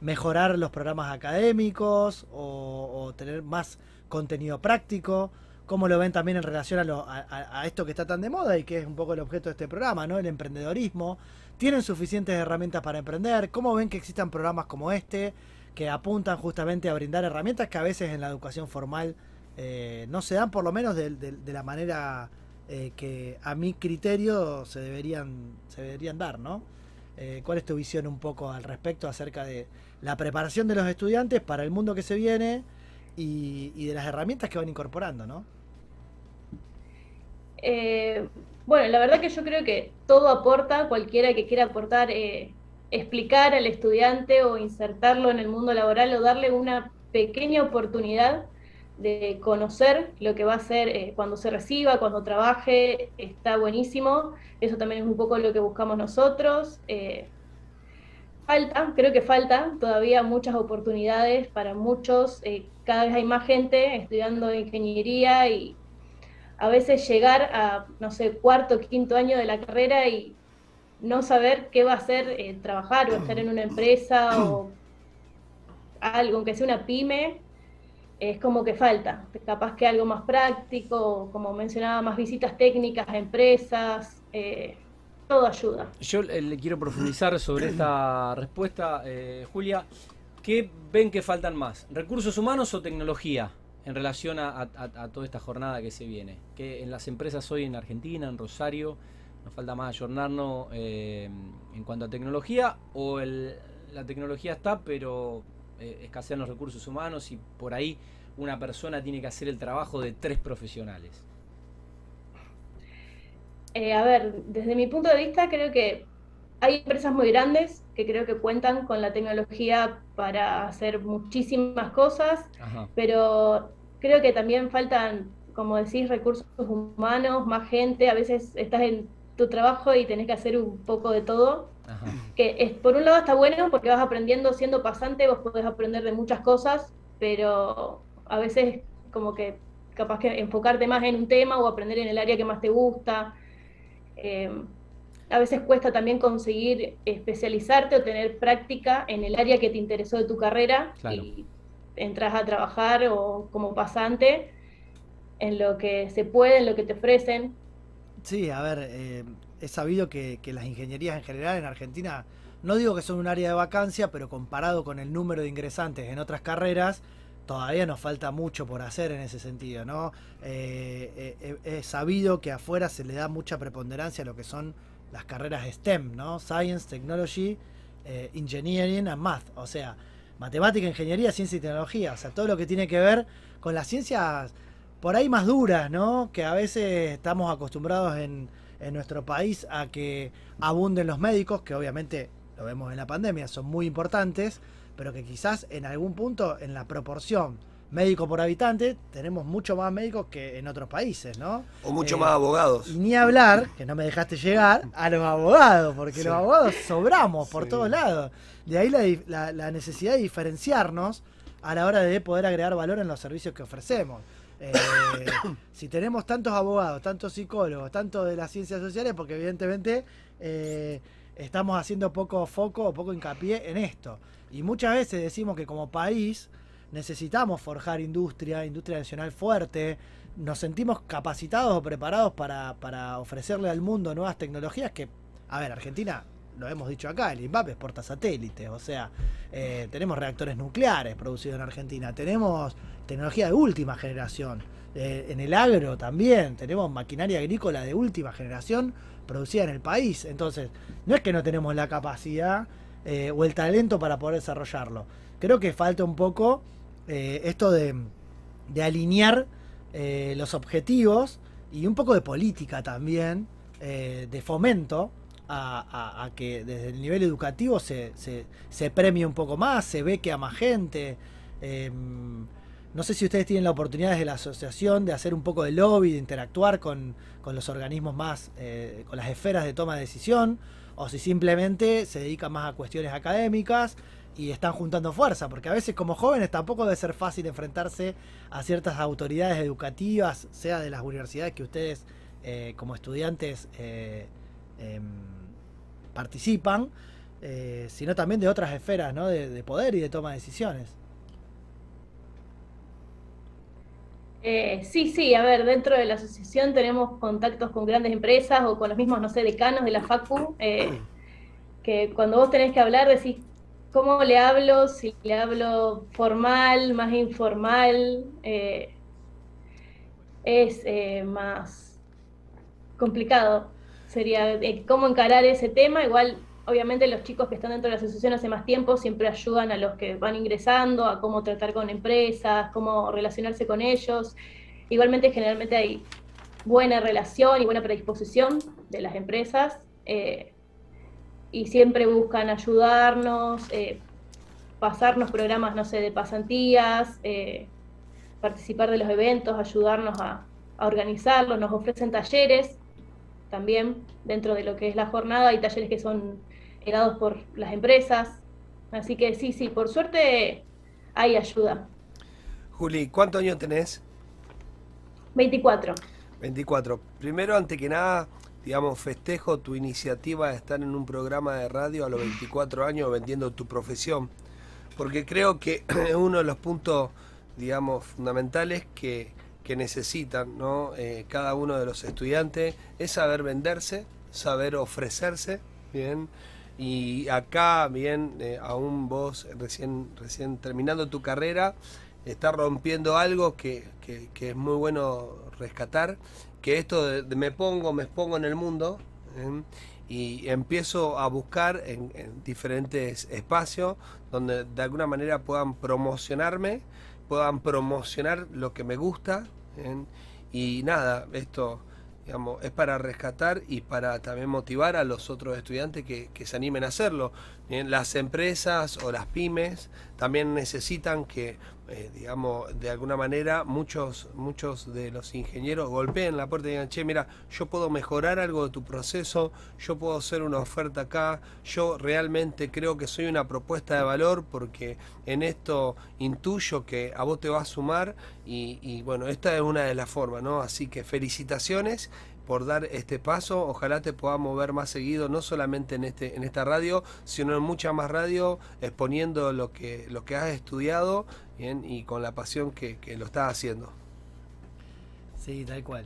mejorar los programas académicos o, tener más contenido práctico? ¿Cómo lo ven también en relación a, a, esto que está tan de moda y que es un poco el objeto de este programa, ¿no? El emprendedorismo. ¿Tienen suficientes herramientas para emprender? ¿Cómo ven que existan programas como este que apuntan justamente a brindar herramientas que a veces en la educación formal eh, no se dan, por lo menos de, la manera eh, que a mi criterio se deberían, se deberían dar, ¿no? Eh, ¿Cuál es tu visión un poco al respecto acerca de la preparación de los estudiantes para el mundo que se viene y, y de las herramientas que van incorporando, ¿no? Eh, bueno, la verdad que yo creo que todo aporta, cualquiera que quiera aportar, eh, explicar al estudiante o insertarlo en el mundo laboral o darle una pequeña oportunidad de conocer lo que va a hacer eh, cuando se reciba, cuando trabaje, está buenísimo. Eso también es un poco lo que buscamos nosotros. falta, creo que falta todavía muchas oportunidades para muchos. cada vez hay más gente estudiando ingeniería y a veces llegar a, no sé, cuarto, quinto año de la carrera y no saber qué va a hacer eh, trabajar o estar en una empresa o algo, aunque sea una pyme, es como que falta. Capaz que algo más práctico, como mencionaba, más visitas técnicas a empresas. Eh, todo ayuda. Yo eh, le quiero profundizar sobre esta respuesta, eh, Julia. ¿Qué ven que faltan más? ¿Recursos humanos o tecnología en relación a, toda esta jornada que se viene? Que en las empresas hoy en Argentina, en Rosario, nos falta más ayornarnos eh, en cuanto a tecnología o la tecnología está, pero escasean los recursos humanos y por ahí una persona tiene que hacer el trabajo de tres profesionales? Eh, a ver, desde mi punto de vista creo que hay empresas muy grandes que creo que cuentan con la tecnología para hacer muchísimas cosas, pero creo que también faltan, como decís, recursos humanos, más gente, a veces estás en tu trabajo y tenés que hacer un poco de todo. Que es, por un lado está bueno porque vas aprendiendo siendo pasante, vos podés aprender de muchas cosas, pero a veces como que capaz que enfocarte más en un tema o aprender en el área que más te gusta. Eh, a veces cuesta también conseguir especializarte o tener práctica en el área que te interesó de tu carrera y entras a trabajar o como pasante en lo que se puede, en lo que te ofrecen. Sí, a ver, eh, he sabido que, que, las ingenierías en general en Argentina, no digo que son un área de vacancia, pero comparado con el número de ingresantes en otras carreras, todavía nos falta mucho por hacer en ese sentido, ¿no? Eh, eh, he sabido que afuera se le da mucha preponderancia a lo que son las carreras STEM, ¿no? Science, Technology, eh, Engineering and Math, o sea, matemática, ingeniería, ciencia y tecnología, o sea, todo lo que tiene que ver con las ciencias por ahí más duras, ¿no? Que a veces estamos acostumbrados en, en nuestro país a que abunden los médicos, que obviamente lo vemos en la pandemia, son muy importantes, pero que quizás en algún punto en la proporción médico por habitante tenemos mucho más médicos que en otros países, ¿no? O mucho eh, más abogados. Y ni hablar, que no me dejaste llegar, a los abogados, porque los abogados sobramos por todos lados. De ahí la, necesidad de diferenciarnos a la hora de poder agregar valor en los servicios que ofrecemos. Eh, si tenemos tantos abogados, tantos psicólogos, tanto de las ciencias sociales, porque evidentemente eh, estamos haciendo poco foco o poco hincapié en esto. Y muchas veces decimos que como país necesitamos forjar industria, industria nacional fuerte, nos sentimos capacitados o preparados para, ofrecerle al mundo nuevas tecnologías que, a ver, Argentina, lo hemos dicho acá, el INVAP exporta satélites, o sea, eh, tenemos reactores nucleares producidos en Argentina, tenemos tecnología de última generación, eh, en el agro también, tenemos maquinaria agrícola de última generación producida en el país, entonces, no es que no tenemos la capacidad eh, o el talento para poder desarrollarlo. Creo que falta un poco eh, esto de, alinear eh, los objetivos y un poco de política también, de fomento a, que desde el nivel educativo se, se, premie un poco más, se ve que a más gente. Em, no sé si ustedes tienen la oportunidad desde la asociación de hacer un poco de lobby, de interactuar con, con los organismos más, con las esferas de toma de decisión o si simplemente se dedican más a cuestiones académicas y están juntando fuerza, porque a veces como jóvenes tampoco debe ser fácil enfrentarse a ciertas autoridades educativas, sea de las universidades que ustedes eh, como estudiantes eh, em, participan, eh, sino también de otras esferas ¿no? de, poder y de toma de decisiones. sí, sí, a ver, dentro de la asociación tenemos contactos con grandes empresas o con los mismos, no sé, decanos de la FACU, que cuando vos tenés que hablar decís, ¿Cómo le hablo? Si le hablo formal, más informal, eh, es eh, más complicado. Sería eh, cómo encarar ese tema. Igual, obviamente, los chicos que están dentro de la asociación hace más tiempo siempre ayudan a los que van ingresando, a cómo tratar con empresas, cómo relacionarse con ellos. Igualmente, generalmente hay buena relación y buena predisposición de las empresas y siempre buscan ayudarnos, eh, pasarnos programas, no sé, de pasantías, eh, participar de los eventos, ayudarnos a, organizarlos, nos ofrecen talleres también dentro de lo que es la jornada, hay talleres que son dados por las empresas, así que sí, sí, por suerte hay ayuda. Juli, ¿cuántos años tenés? 24. 24. Primero, ante que nada, digamos, festejo tu iniciativa de estar en un programa de radio a los 24 años vendiendo tu profesión, porque creo que uno de los puntos, digamos, fundamentales que, necesitan ¿no? Eh, cada uno de los estudiantes, es saber venderse saber ofrecerse, bien. Y acá, bien, eh, aún vos recién, recién terminando tu carrera, estás rompiendo algo que, que- que es muy bueno rescatar, que esto me pongo, me expongo en el mundo, y empiezo a buscar en, en diferentes espacios donde de alguna manera puedan promocionarme, puedan promocionar lo que me gusta, y nada, esto es para rescatar y para también motivar a los otros estudiantes que, que se animen a hacerlo. Las empresas o las pymes también necesitan que, eh, digamos, de alguna manera muchos, muchos de los ingenieros golpeen la puerta y digan, che, mira, yo puedo mejorar algo de tu proceso, yo puedo hacer una oferta acá, yo realmente creo que soy una propuesta de valor porque en esto intuyo que a vos te va a sumar y, y bueno, esta es una de las formas, ¿no? Así que felicitaciones por dar este paso. Ojalá te podamos ver más seguido, no solamente en este, en esta radio, sino en mucha más radio, exponiendo lo que, lo que has estudiado bien, y con la pasión que, que lo estás haciendo. Sí, tal cual.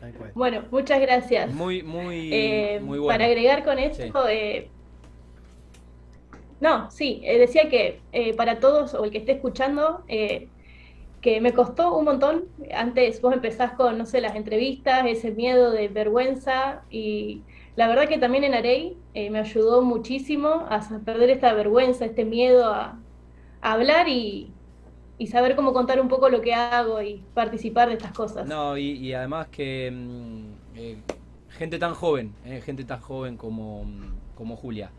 Tal cual. Bueno, muchas gracias. Muy, muy, Eh, muy bueno. Para agregar con esto, eh, no, sí, eh, decía que eh, para todos o el que esté escuchando, eh, que me costó un montón. Antes vos empezás con, no sé, las entrevistas, ese miedo de vergüenza y la verdad que también en Arey eh, me ayudó muchísimo a perder esta vergüenza, este miedo a, hablar y, saber cómo contar un poco lo que hago y participar de estas cosas. No, y, además que mm, eh, gente tan joven, eh, gente tan joven como, como Julia,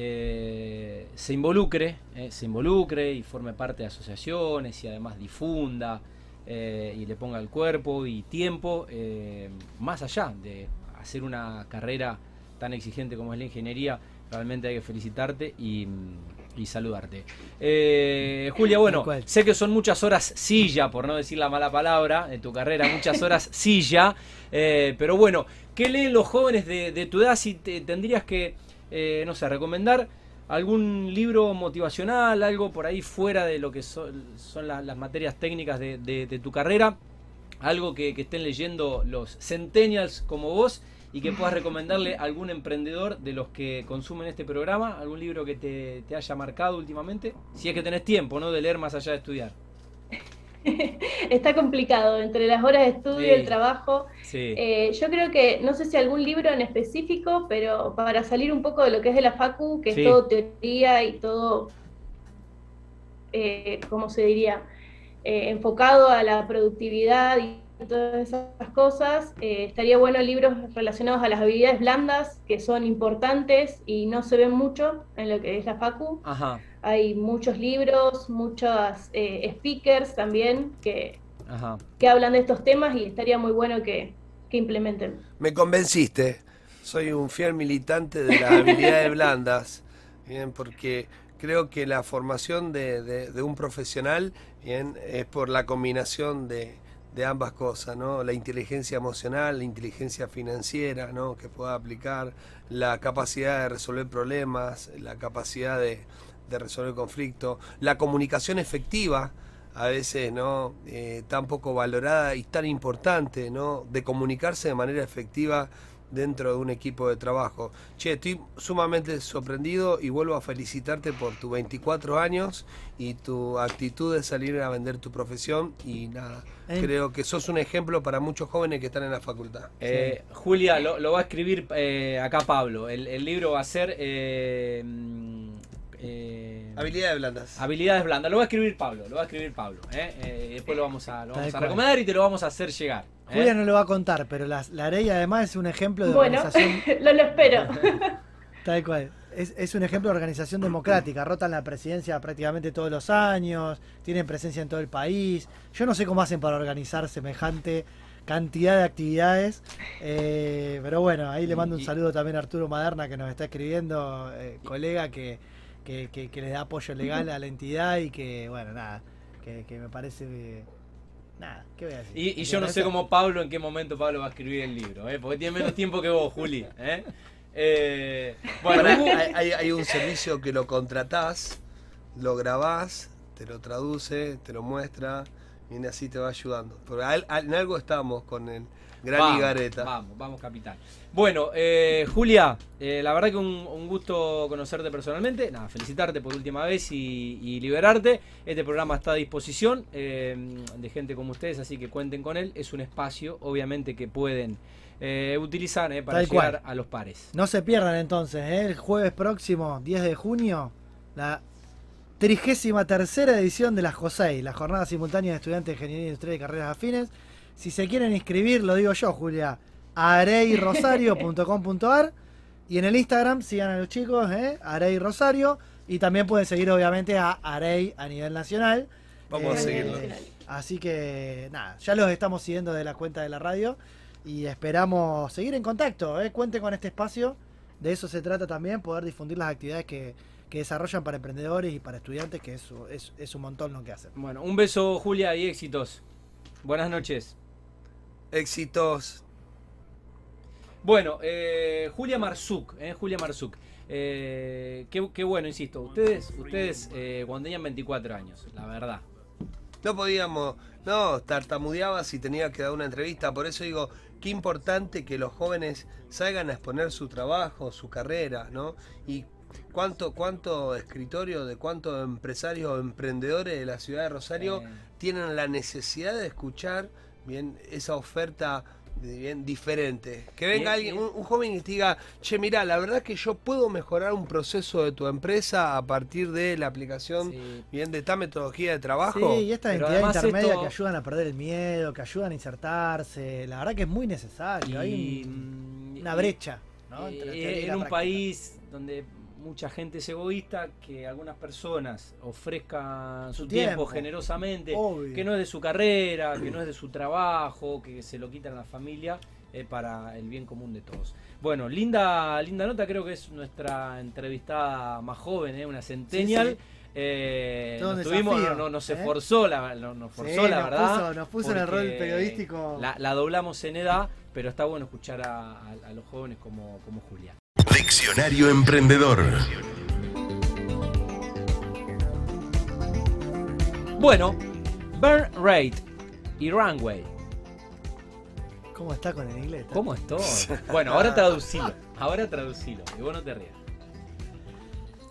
eh, se involucre, eh, se involucre y forme parte de asociaciones y además difunda eh, y le ponga el cuerpo y tiempo más allá de hacer una carrera tan exigente como es la ingeniería, realmente hay que felicitarte y, y saludarte. Julia, bueno, sé que son muchas horas silla, por no decir la mala palabra, en tu carrera, muchas horas silla, pero bueno, ¿qué leen los jóvenes de, de tu edad si te, tendrías que, eh, no sé, recomendar algún libro motivacional, algo por ahí fuera de lo que so- son la- las materias técnicas de, tu carrera? Algo que, estén leyendo los centennials como vos y que puedas recomendarle a algún emprendedor de los que consumen este programa, algún libro que te, te haya marcado últimamente, si es que tenés tiempo, ¿no? De leer más allá de estudiar. Está complicado entre las horas de estudio y Sí. el trabajo. Sí. Eh, yo creo que, no sé si algún libro en específico, pero para salir un poco de lo que es de la Facu, que Sí. es todo teoría y todo, eh, ¿cómo se diría? Eh, enfocado a la productividad y todas esas cosas, eh, estaría bueno libros relacionados a las habilidades blandas, que son importantes y no se ven mucho en lo que es la Facu. Ajá, Hay muchos libros, muchos eh, speakers también que, ajá. que hablan de estos temas y estaría muy bueno que, que implementen. Me convenciste. Soy un fiel militante de las habilidades blandas. Bien, porque creo que la formación de, de- de un profesional bien, es por la combinación de, de ambas cosas, ¿no? La inteligencia emocional, la inteligencia financiera, ¿no? Que pueda aplicar, la capacidad de resolver problemas, la capacidad de, de resolver conflictos, la comunicación efectiva, a veces no Eh, tan poco valorada y tan importante no de comunicarse de manera efectiva dentro de un equipo de trabajo. Che, estoy sumamente sorprendido y vuelvo a felicitarte por tus 24 años y tu actitud de salir a vender tu profesión y nada, Eh. creo que sos un ejemplo para muchos jóvenes que están en la facultad. Eh, Julia, lo, lo va a escribir eh, acá Pablo. El, el libro va a ser eh, Habilidades blandas. Habilidades blandas. Lo va a escribir Pablo. Lo va a escribir Pablo. ¿eh? Eh, después lo vamos a, lo vamos a recomendar y te lo vamos a hacer llegar. ¿eh? Julia no lo va a contar, pero la, la Arey además es un ejemplo de Bueno, organización. lo, lo espero. Tal cual. Es, es un ejemplo de organización democrática. Rotan la presidencia prácticamente todos los años, tienen presencia en todo el país. Yo no sé cómo hacen para organizar semejante cantidad de actividades. eh, pero bueno, ahí le mando un saludo también a Arturo Maderna que nos está escribiendo, eh, colega que, que, que- que les da apoyo legal a la entidad y que, bueno, nada, que, que me parece... nada, ¿qué voy a decir? Y, y yo no sé cómo Pablo, en qué momento Pablo va a escribir el libro, ¿eh? porque tiene menos tiempo que vos, Juli. ¿eh? Eh, bueno, hay, hay- hay un servicio que lo contratás, lo grabás, te lo traduce, te lo muestra Viene así te va ayudando. Porque al- al- en algo estamos con el gran Vamos, Igareta. Vamos, vamos, capitán. Bueno, eh, Julia, eh, la verdad que un, un gusto conocerte personalmente. Nada, felicitarte por última vez y, y liberarte. Este programa está a disposición eh, de gente como ustedes, así que cuenten con él. Es un espacio, obviamente, que pueden eh, utilizar eh, para Tal llegar cual. a los pares. No se pierdan entonces, ¿eh? el jueves próximo, 10 de junio, la trigésima tercera edición de la JOSEI, la Jornada Simultánea de Estudiantes de Ingeniería Industrial y Carreras Afines. Si se quieren inscribir, lo digo yo, Julia, areirosario.com.ar y en el Instagram sigan a los chicos, ¿eh? Arei Rosario, y también pueden seguir obviamente a Arei a nivel nacional. Vamos a Eh, seguirlo. Así que nada, ya los estamos siguiendo de la cuenta de la radio y esperamos seguir en contacto. ¿eh? Cuenten con este espacio, de eso se trata también, poder difundir las actividades que, que desarrollan para emprendedores y para estudiantes, que es, es, es un montón lo que hacen. Bueno, un beso, Julia, y éxitos. Buenas noches. Éxitos. Bueno, eh, Julia Marzuk, eh, Julia Marzuk. Eh, qué, qué bueno, insisto. Ustedes, ustedes eh, cuando tenían 24 años, la verdad. No podíamos, no, tartamudeaba si tenía que dar una entrevista, por eso digo, qué importante que los jóvenes salgan a exponer su trabajo, su carrera, ¿no? Y cuánto, cuánto escritorio de cuántos empresarios o emprendedores de la ciudad de Rosario tienen la necesidad de escuchar bien esa oferta bien diferente. Que venga Bien, alguien, bien. un, un joven y te diga, che, mira, la verdad que yo puedo mejorar un proceso de tu empresa a partir de la aplicación sí. bien de esta metodología de trabajo. Sí, y esta Pero entidad además intermedia esto- que ayudan a perder el miedo, que ayudan a insertarse, la verdad que es muy necesario. Hay Y, un- mm, una y- brecha. ¿no? eh, entre en un práctica. país donde mucha gente es egoísta, que algunas personas ofrezcan su Su tiempo, tiempo. generosamente, Obvio. que no es de su carrera, que no es de su trabajo, que se lo quitan a la familia eh, para el bien común de todos. Bueno, linda, linda nota, creo que es nuestra entrevistada más joven, eh, una centennial. Sí, sí. Eh, nos tuvimos, no, nos forzó, Sí, la nos verdad. puso- nos puso en el rol periodístico. La, la doblamos en edad, pero está bueno escuchar a, a- a los jóvenes como, como Julia. Diccionario Emprendedor. Bueno, Burn Rate y Runway. ¿Cómo está con el inglés? ¿Cómo estoy? Bueno, ahora traducilo. Ahora traducilo. Y vos no te rías.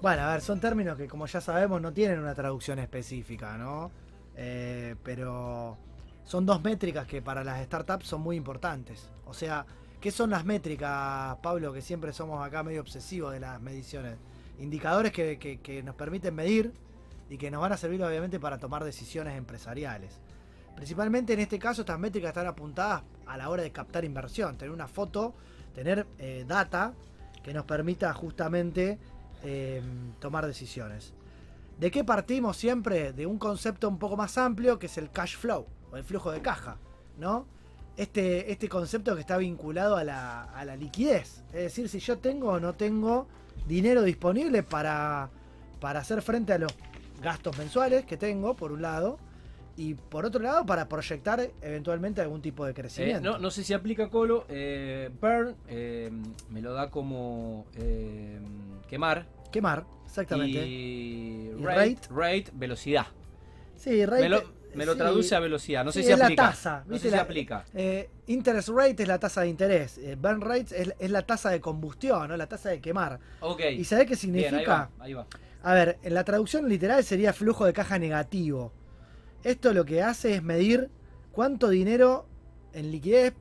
Bueno, a ver, son términos que como ya sabemos no tienen una traducción específica, ¿no? Eh, pero son dos métricas que para las startups son muy importantes. O sea, ¿qué son las métricas, Pablo? Que siempre somos acá medio obsesivos de las mediciones. Indicadores que, que- nos permiten medir y que nos van a servir obviamente para tomar decisiones empresariales. Principalmente en este caso estas métricas están apuntadas a la hora de captar inversión, tener una foto, tener eh, data que nos permita justamente eh, tomar decisiones. ¿De qué partimos siempre? De un concepto un poco más amplio que es el cash flow o el flujo de caja, ¿no? Este, este concepto que está vinculado a la, a la liquidez. Es decir, si yo tengo o no tengo dinero disponible para, para hacer frente a los gastos mensuales que tengo, por un lado, y por otro lado, para proyectar eventualmente algún tipo de Eh, crecimiento. no, no sé si aplica Colo. Eh, burn eh, me lo da como eh, quemar. Quemar, exactamente. Y, Y rate, rate, velocidad. Sí, rate, me lo, me lo sí. traduce a velocidad. No sé Sí, si es la aplica. tasa, no sé si La- aplica. Eh, interest rate es la tasa de interés. eh, burn rate es, es la tasa de combustión, ¿no? la tasa de quemar. Ok. ¿Y sabe qué Bien, significa? ahí va, ahí va. A ver, en la traducción literal sería flujo de caja negativo. Esto lo que hace es medir cuánto dinero en liquidez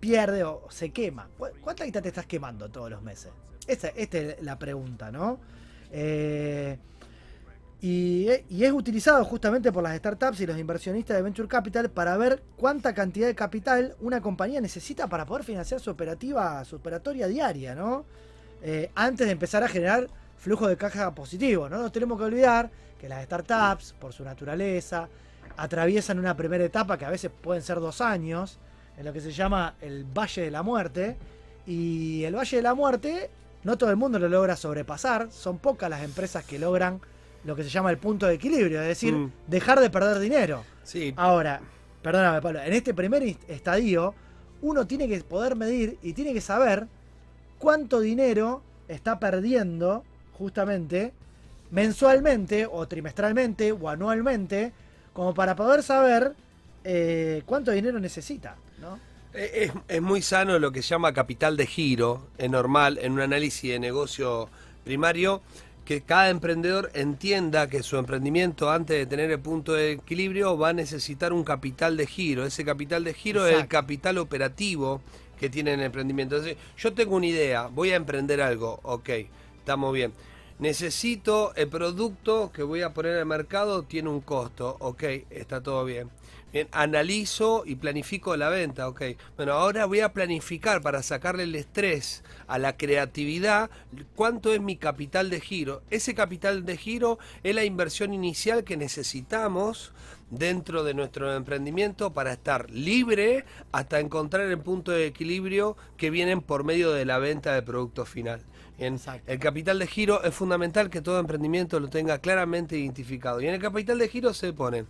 pierde o se quema. ¿Cu- ¿Cuánta guita te estás quemando todos los meses? Esa, esta es la pregunta, ¿no? Eh, y, y es utilizado justamente por las startups y los inversionistas de Venture Capital para ver cuánta cantidad de capital una compañía necesita para poder financiar su operativa, su operatoria diaria, ¿no? Eh, antes de empezar a generar flujo de caja positivo. No nos tenemos que olvidar que las startups, por su naturaleza, atraviesan una primera etapa que a veces pueden ser dos años, en lo que se llama el Valle de la Muerte. Y el Valle de la Muerte, no todo el mundo lo logra sobrepasar, son pocas las empresas que logran lo que se llama el punto de equilibrio, es decir, Mm. dejar de perder dinero. Sí, Ahora, perdóname Pablo, en este primer estadio uno tiene que poder medir y tiene que saber cuánto dinero está perdiendo justamente mensualmente o trimestralmente o anualmente como para poder saber eh, cuánto dinero necesita, ¿no? Eh, Es, es muy sano lo que se llama capital de giro, es normal en un análisis de negocio primario que cada emprendedor entienda que su emprendimiento antes de tener el punto de equilibrio va a necesitar un capital de giro. Ese capital de giro es el capital operativo que tiene el emprendimiento. Entonces, yo tengo una idea, voy a emprender algo, ok, estamos bien. Necesito el producto que voy a poner el mercado, tiene un costo, ok, está todo bien. Analizo y planifico la venta, ok. Bueno, ahora voy a planificar para sacarle el estrés a la creatividad, cuánto es mi capital de giro. Ese capital de giro es la inversión inicial que necesitamos dentro de nuestro emprendimiento para estar libre hasta encontrar el punto de equilibrio que vienen por medio de la venta del producto final. Exacto. el capital de giro es fundamental que todo emprendimiento lo tenga claramente identificado. Y en el capital de giro se pone,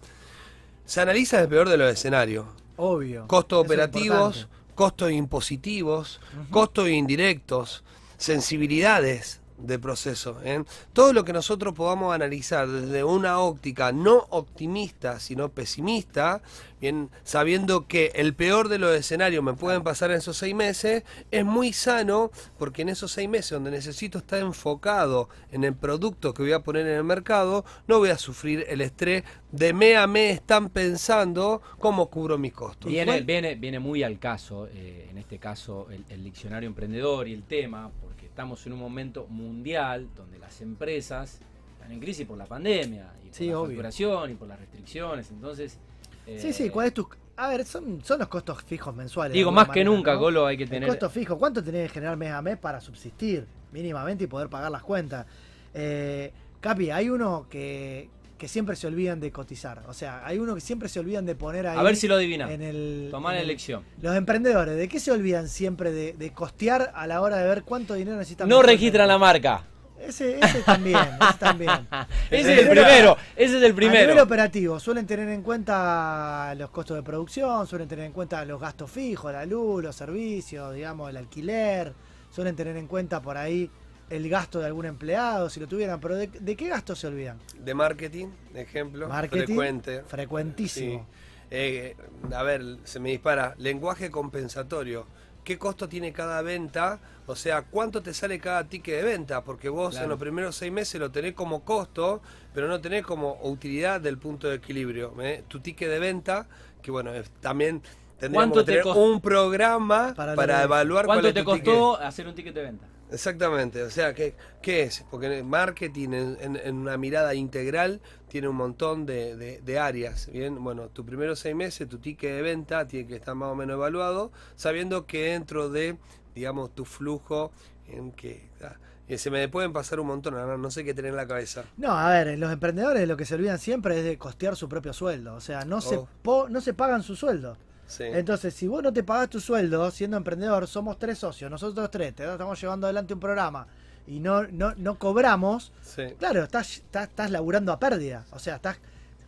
se analiza el peor de los escenarios. Obvio. Costos operativos, importante. costos impositivos, costos indirectos, sensibilidades de proceso. ¿eh? Todo lo que nosotros podamos analizar desde una óptica no optimista, sino pesimista, bien, sabiendo que el peor de los escenarios me pueden pasar en esos seis meses, es muy sano porque en esos seis meses donde necesito estar enfocado en el producto que voy a poner en el mercado, no voy a sufrir el estrés de me a me están pensando cómo cubro mis costos. Viene, viene, viene muy al caso, eh, en este caso, el, el diccionario emprendedor y el tema, porque estamos en un momento mundial donde las empresas están en crisis por la pandemia, y por Sí, la obvio. facturación, y por las restricciones. Entonces, eh, Sí, sí, ¿cuál es tu...? A ver, son, son los costos fijos mensuales. digo, más que nunca, ¿no? Golo, hay que tener. costo fijo, ¿cuánto tenés que generar mes a mes para subsistir mínimamente y poder pagar las cuentas? Eh, Capi, hay uno que, que siempre se olvidan de cotizar. O sea, hay uno que siempre se olvidan de poner ahí. A ver si lo adivina. en el, Tomá en la el- elección. Los emprendedores, ¿de qué se olvidan siempre de, de costear a la hora de ver cuánto dinero necesitan? No registran la marca. Ese, ese también, ese también. Ese es el primero. Ese es el A nivel primero. operativo, suelen tener en cuenta los costos de producción, suelen tener en cuenta los gastos fijos, la luz, los servicios, digamos, el alquiler, suelen tener en cuenta por ahí el gasto de algún empleado, si lo tuvieran, pero ¿de, de qué gastos se olvidan? De marketing, ejemplo, Marketing, frecuente. frecuentísimo. Sí. Eh, a ver, se me dispara. Lenguaje compensatorio. ¿Qué costo tiene cada venta? O sea, ¿cuánto te sale cada ticket de venta? Porque vos Claro. en los primeros seis meses lo tenés como costo, pero no tenés como utilidad del punto de equilibrio. ¿eh? Tu ticket de venta, que bueno, es- también tendríamos ¿Cuánto que te tener un programa Para para, evaluar cuál ¿Cuánto es te tu ticket. costó hacer un ticket de venta? Exactamente, o sea, ¿qué, qué es? Porque el marketing en, en- en una mirada integral tiene un montón de, de- de áreas, ¿bien? Bueno, tus primeros seis meses, tu ticket de venta tiene que estar más o menos evaluado, sabiendo que dentro de, digamos, tu flujo, en que... ah, y se me pueden pasar un montón, no, no sé qué tener en la cabeza. No, a ver, los emprendedores lo que se olvidan siempre es de costear su propio sueldo, o sea, no, se, Oh. po- no se pagan su sueldo. Sí. Entonces, si vos no te pagás tu sueldo siendo emprendedor, somos tres socios, nosotros tres, te estamos llevando adelante un programa y no, no, no cobramos, sí, claro, estás, estás, estás laburando a pérdida. O sea, estás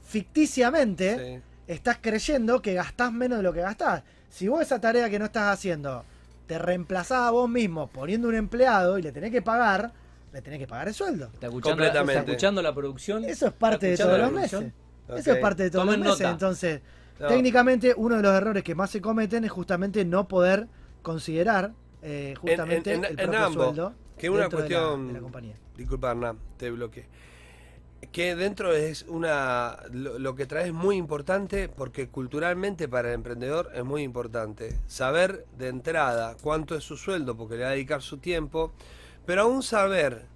ficticiamente, sí. estás creyendo que gastás menos de lo que gastás. Si vos esa tarea que no estás haciendo, te reemplazás a vos mismo poniendo un empleado y le tenés que pagar, le tenés que pagar el sueldo. ¿Está escuchando, Completamente. está escuchando la producción? Eso es parte de ¿Está todos los la meses. Eso es parte de todos Tomen los meses. nota. Entonces, No. técnicamente, uno de los errores que más se cometen es justamente no poder considerar eh, justamente en- el en propio ambos, sueldo que una dentro de la- cuestión- de la compañía. Disculpa, Hernán, te bloqueé. Que dentro es una. Lo, lo que trae es muy importante porque culturalmente para el emprendedor es muy importante. Saber de entrada cuánto es su sueldo porque le va a dedicar su tiempo, pero aún saber,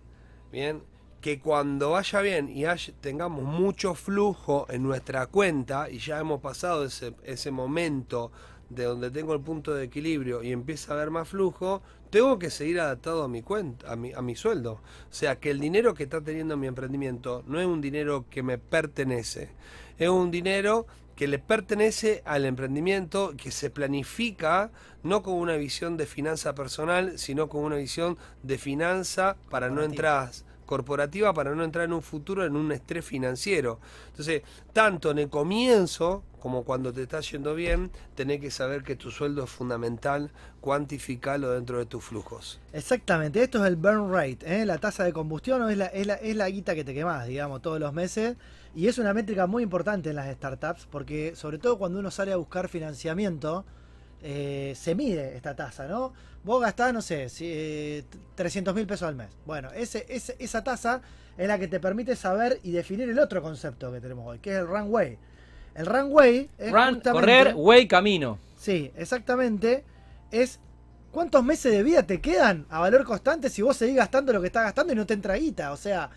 bien, que cuando vaya bien y haya- tengamos mucho flujo en nuestra cuenta y ya hemos pasado ese, ese momento de donde tengo el punto de equilibrio y empieza a haber más flujo, tengo que seguir adaptado a mi cuenta, a mi, a mi sueldo. O sea, que el dinero que está teniendo mi emprendimiento no es un dinero que me pertenece, es un dinero que le pertenece al emprendimiento, que se planifica no con una visión de finanza personal, sino con una visión de finanza para no Corporativa. entrar corporativa para no entrar en un futuro en un estrés financiero. Entonces, tanto en el comienzo como cuando te está yendo bien, tenés que saber que tu sueldo es fundamental, cuantificarlo dentro de tus flujos. Exactamente, esto es el burn rate, ¿eh? la tasa de combustión es la, es, la, es la guita que te quemás, digamos, todos los meses. Y es una métrica muy importante en las startups, porque sobre todo cuando uno sale a buscar financiamiento, eh, se mide esta tasa, ¿no? Vos gastás, no sé, si, 300 mil pesos al mes. Bueno, ese, ese, esa tasa es la que te permite saber y definir el otro concepto que tenemos hoy, que es el runway. El runway es Run, justamente- correr, way, camino. Sí, exactamente. Es cuántos meses de vida te quedan a valor constante si vos seguís gastando lo que estás gastando y no te entra guita. O sea,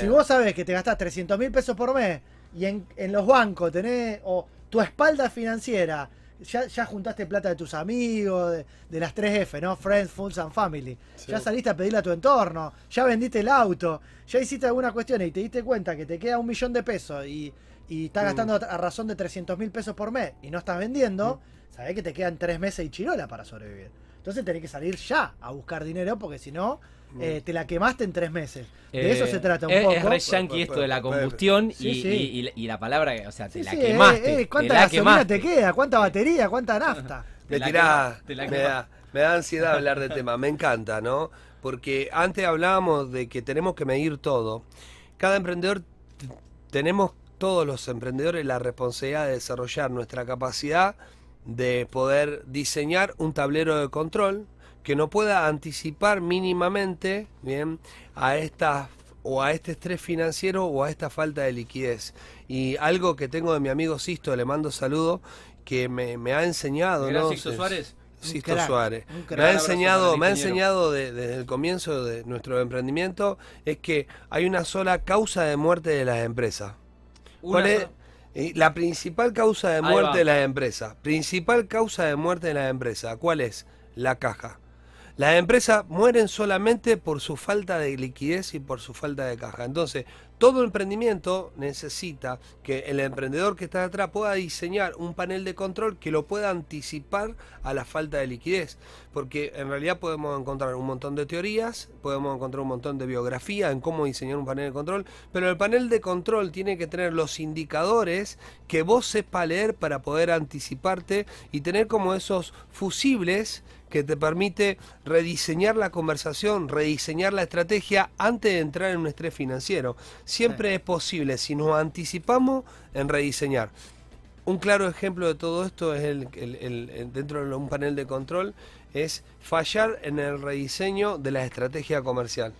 si vos sabés que te gastás 300 mil pesos por mes y en, en los bancos tenés, o tu espalda financiera, ya, ya juntaste plata de tus amigos, de, de las 3F, ¿no? Friends, Fools and Family. Sí. Ya saliste a pedirle a tu entorno, ya vendiste el auto, ya hiciste alguna cuestión y te diste cuenta que te queda un millón de pesos y, y estás Mm. gastando a razón de 300 mil pesos por mes y no estás vendiendo, sabés que te quedan tres meses y chirola para sobrevivir. Entonces tenés que salir ya a buscar dinero porque si no, eh, te la quemaste en tres meses. De eso Eh, se trata un es, poco. Es re yankee esto de la combustión Sí, y, sí. y- y- y la palabra, o sea, te Sí, la sí, quemaste. eh, eh, te ¿Cuánta la gasolina quemaste. te queda? ¿Cuánta batería? ¿Cuánta nafta? Te Me tirá, te me da, me da ansiedad hablar de tema, me encanta, ¿no? Porque antes hablábamos de que tenemos que medir todo. Cada emprendedor, tenemos todos los emprendedores la responsabilidad de desarrollar nuestra capacidad de poder diseñar un tablero de control que no pueda anticipar mínimamente, bien, a estas o a este estrés financiero o a esta falta de liquidez. Y algo que tengo de mi amigo Sisto, le mando saludo, que me, me ha enseñado, ¿Era ¿no? Sixto Se- Suárez? Sisto crack, Suárez. Me ha enseñado, me ha enseñado de- desde el comienzo de nuestro emprendimiento es que hay una sola causa de muerte de las empresas. ¿Cuál Una es? La principal causa de muerte de las empresas. Principal causa de muerte de las empresas. ¿Cuál es? La caja. Las empresas mueren solamente por su falta de liquidez y por su falta de caja. Entonces, todo emprendimiento necesita que el emprendedor que está atrás pueda diseñar un panel de control que lo pueda anticipar a la falta de liquidez. Porque en realidad podemos encontrar un montón de teorías, podemos encontrar un montón de biografía en cómo diseñar un panel de control, pero el panel de control tiene que tener los indicadores que vos sepas leer para poder anticiparte y tener como esos fusibles que te permite rediseñar la conversación, rediseñar la estrategia antes de entrar en un estrés financiero. Siempre es posible, si nos anticipamos, en rediseñar. Un claro ejemplo de todo esto es el, el- el- el- dentro de un panel de control, es fallar en el rediseño de la estrategia comercial.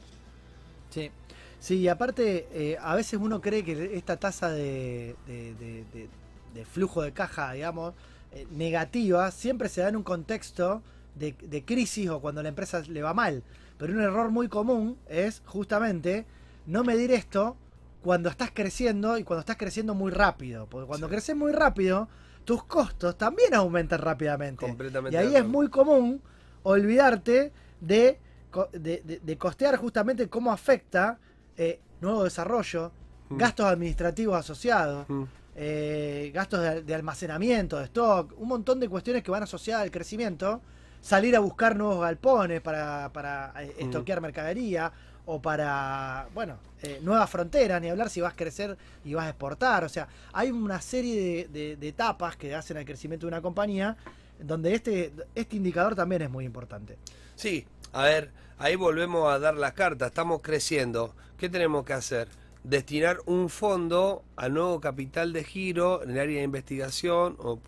Sí. Sí, y aparte, eh, a veces uno cree que esta tasa de, de- de- de- de flujo de caja, digamos, eh, negativa, siempre se da en un contexto de, de crisis o cuando la empresa le va mal. Pero un error muy común es justamente no medir esto cuando estás creciendo y cuando estás creciendo muy rápido. Porque cuando Sí. creces muy rápido, tus costos también aumentan rápidamente. Completamente Y ahí es muy común olvidarte de, co- de, de- de costear justamente cómo afecta eh, nuevo desarrollo, Mm. gastos administrativos asociados, Mm. eh, gastos de, de almacenamiento, de stock, un montón de cuestiones que van asociadas al crecimiento, salir a buscar nuevos galpones para, para eh, Mm. estoquear mercadería o para, bueno, eh, nuevas fronteras, ni hablar si vas a crecer y vas a exportar, o sea, hay una serie de, de- de etapas que hacen al crecimiento de una compañía donde este, este indicador también es muy importante. Sí, a ver, ahí volvemos a dar las cartas, estamos creciendo. ¿Qué tenemos que hacer? Destinar un fondo al nuevo capital de giro en el área de investigación o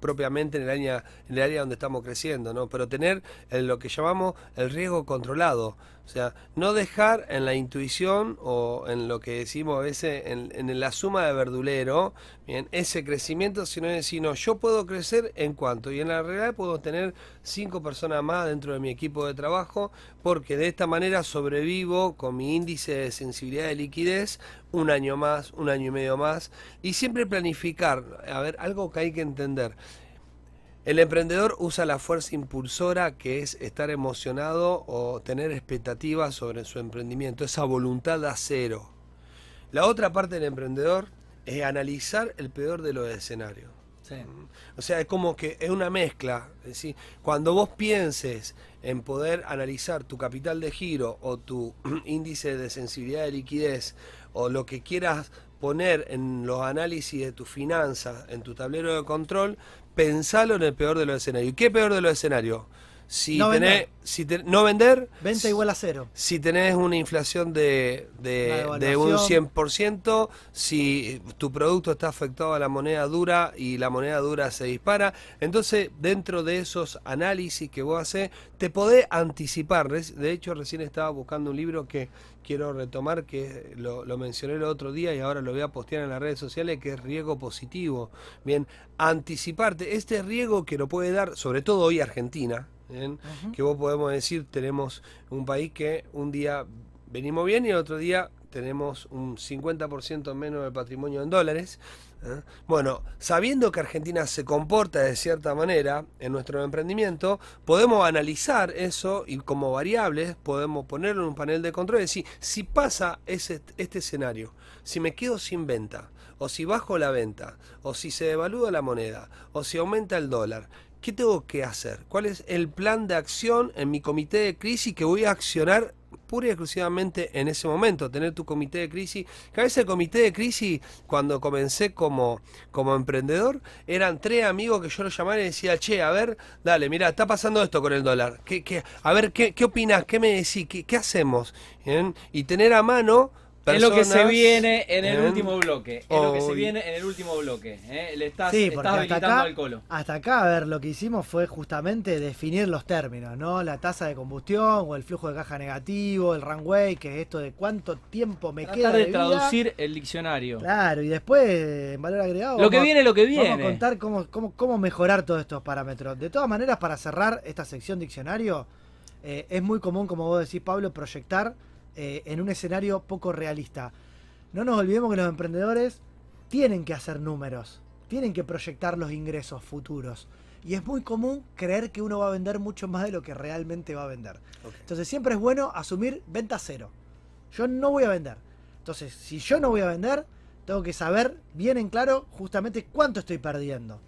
propiamente en el área, en el área donde estamos creciendo, ¿no? Pero tener el- lo que llamamos el riesgo controlado. O sea, no dejar en la intuición o en lo que decimos a veces en, la suma de verdulero, bien, ese crecimiento, sino decir, no, yo puedo crecer en cuanto, y en la realidad puedo tener cinco personas más dentro de mi equipo de trabajo, porque de esta manera sobrevivo con mi índice de sensibilidad de liquidez un año más, un año y medio más, y siempre planificar, a ver, algo que hay que entender. El emprendedor usa la fuerza impulsora que es estar emocionado o tener expectativas sobre su emprendimiento, esa voluntad de acero. La otra parte del emprendedor es analizar el peor de los escenarios. O sea, es como que es una mezcla. Es decir, cuando vos pienses en poder analizar tu capital de giro o tu índice de sensibilidad de liquidez o lo que quieras poner en los análisis de tus finanzas, en tu tablero de control, pensalo en el peor de los escenarios. ¿Y qué peor de los escenarios? Si No tenés, vender. si te- no vender, Venta igual a cero. si tenés una inflación de, de, de un devaluación. 100%, si tu producto está afectado a la moneda dura y la moneda dura se dispara, entonces dentro de esos análisis que vos haces, te podés anticipar. De hecho, recién estaba buscando un libro que quiero retomar, que lo, lo mencioné el otro día y ahora lo voy a postear en las redes sociales, que es riesgo positivo. Bien, anticiparte. Este riesgo que lo puede dar, sobre todo hoy Argentina, ¿bien? que vos podemos decir, tenemos un país que un día venimos bien y el otro día tenemos un 50% menos del patrimonio en dólares. ¿Eh? Bueno, sabiendo que Argentina se comporta de cierta manera en nuestro emprendimiento, podemos analizar eso y como variables podemos ponerlo en un panel de control y decir, si pasa ese, este escenario, si me quedo sin venta, o si bajo la venta, o si se devalúa la moneda, o si aumenta el dólar, ¿qué tengo que hacer? ¿Cuál es el plan de acción en mi comité de crisis que voy a accionar pura y exclusivamente en ese momento? Tener tu comité de crisis. Que a veces el comité de crisis, cuando comencé como, como emprendedor, eran tres amigos que yo los llamaba y decía, che, a ver, dale, mira, está pasando esto con el dólar. ¿Qué, qué, a ver, ¿qué, qué opinás? ¿Qué me decís? ¿Qué, qué hacemos? Y tener a mano... Es lo que se personas, viene en el último bloque. Es lo que se viene en el último bloque. ¿eh? Le estás, Sí, estás porque hasta habilitando acá, al colo. hasta acá, a ver, lo que hicimos fue justamente definir los términos, ¿no? La tasa de combustión o el flujo de caja negativo, el runway, que es esto de cuánto tiempo me queda Tratar de de vida. traducir el diccionario. Claro, y después, en valor agregado. Lo que vamos viene, lo que Vamos a viene. contar cómo, cómo, cómo mejorar todos estos parámetros. De todas maneras, para cerrar esta sección diccionario, eh, es muy común, como vos decís, Pablo, proyectar eh, en un escenario poco realista. No nos olvidemos que los emprendedores tienen que hacer números, tienen que proyectar los ingresos futuros. Y es muy común creer que uno va a vender mucho más de lo que realmente va a vender. Entonces siempre es bueno asumir venta cero. Yo no voy a vender. Entonces, si yo no voy a vender, tengo que saber bien en claro justamente cuánto estoy perdiendo.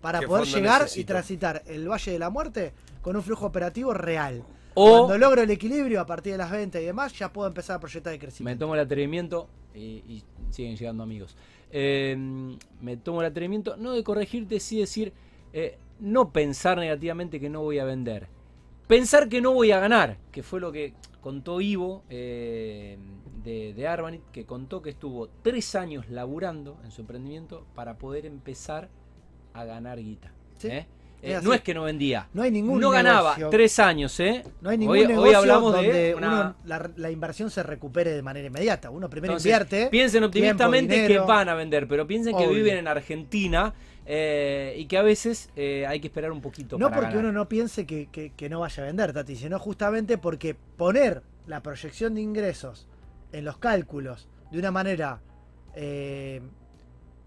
Para ¿Qué poder llegar y transitar el Valle de la Muerte con un flujo operativo real. O Cuando logro el equilibrio a partir de las ventas y demás, ya puedo empezar a proyectar me crecimiento. tomo el atrevimiento y, y siguen llegando amigos. Eh, me tomo el atrevimiento no de corregirte, sí decir, eh, no pensar negativamente que no voy a vender. Pensar que no voy a ganar, que fue lo que contó Ivo eh, de, de Arbanit, que contó que estuvo tres años laburando en su emprendimiento para poder empezar a ganar guita. Sí, ¿eh? no es que no vendía. No hay ningún no ganaba negocio- tres años, ¿eh? No hay ningún hoy, negocio hoy hablamos donde de una- uno- la, la inversión se recupere de manera inmediata. Uno primero Entonces, invierte. Piensen optimistamente tiempo, que van a vender, pero piensen que viven en Argentina eh, y que a veces eh, hay que esperar un poquito No para porque ganar. uno no piense que, que- que no vaya a vender, Tati, sino justamente porque poner la proyección de ingresos en los cálculos de una manera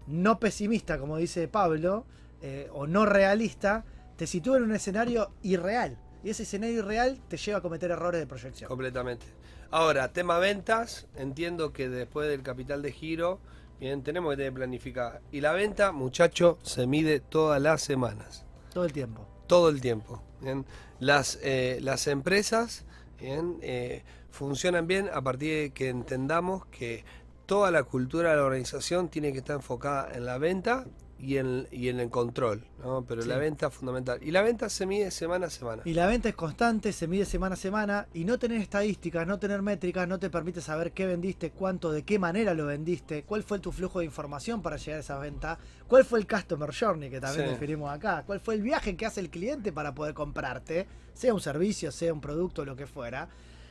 no pesimista, como dice Pablo, eh, o no realista, te sitúa en un escenario irreal. Y ese escenario irreal te lleva a cometer errores de proyección. Completamente. Ahora, tema ventas, entiendo que después del capital de giro, bien, tenemos que tener planificada. Y la venta, muchacho, se mide todas las semanas, Todo el tiempo. todo el tiempo. Bien. Las, eh, las empresas bien, eh, funcionan bien a partir de que entendamos que toda la cultura de la organización tiene que estar enfocada en la venta y en, y en el control, ¿no? pero Sí. la venta es fundamental. Y la venta se mide semana a semana. Y la venta es constante, se mide semana a semana y no tener estadísticas, no tener métricas, no te permite saber qué vendiste, cuánto, de qué manera lo vendiste, cuál fue tu flujo de información para llegar a esa venta, cuál fue el customer journey que también Sí. definimos acá, cuál fue el viaje que hace el cliente para poder comprarte, sea un servicio, sea un producto, lo que fuera,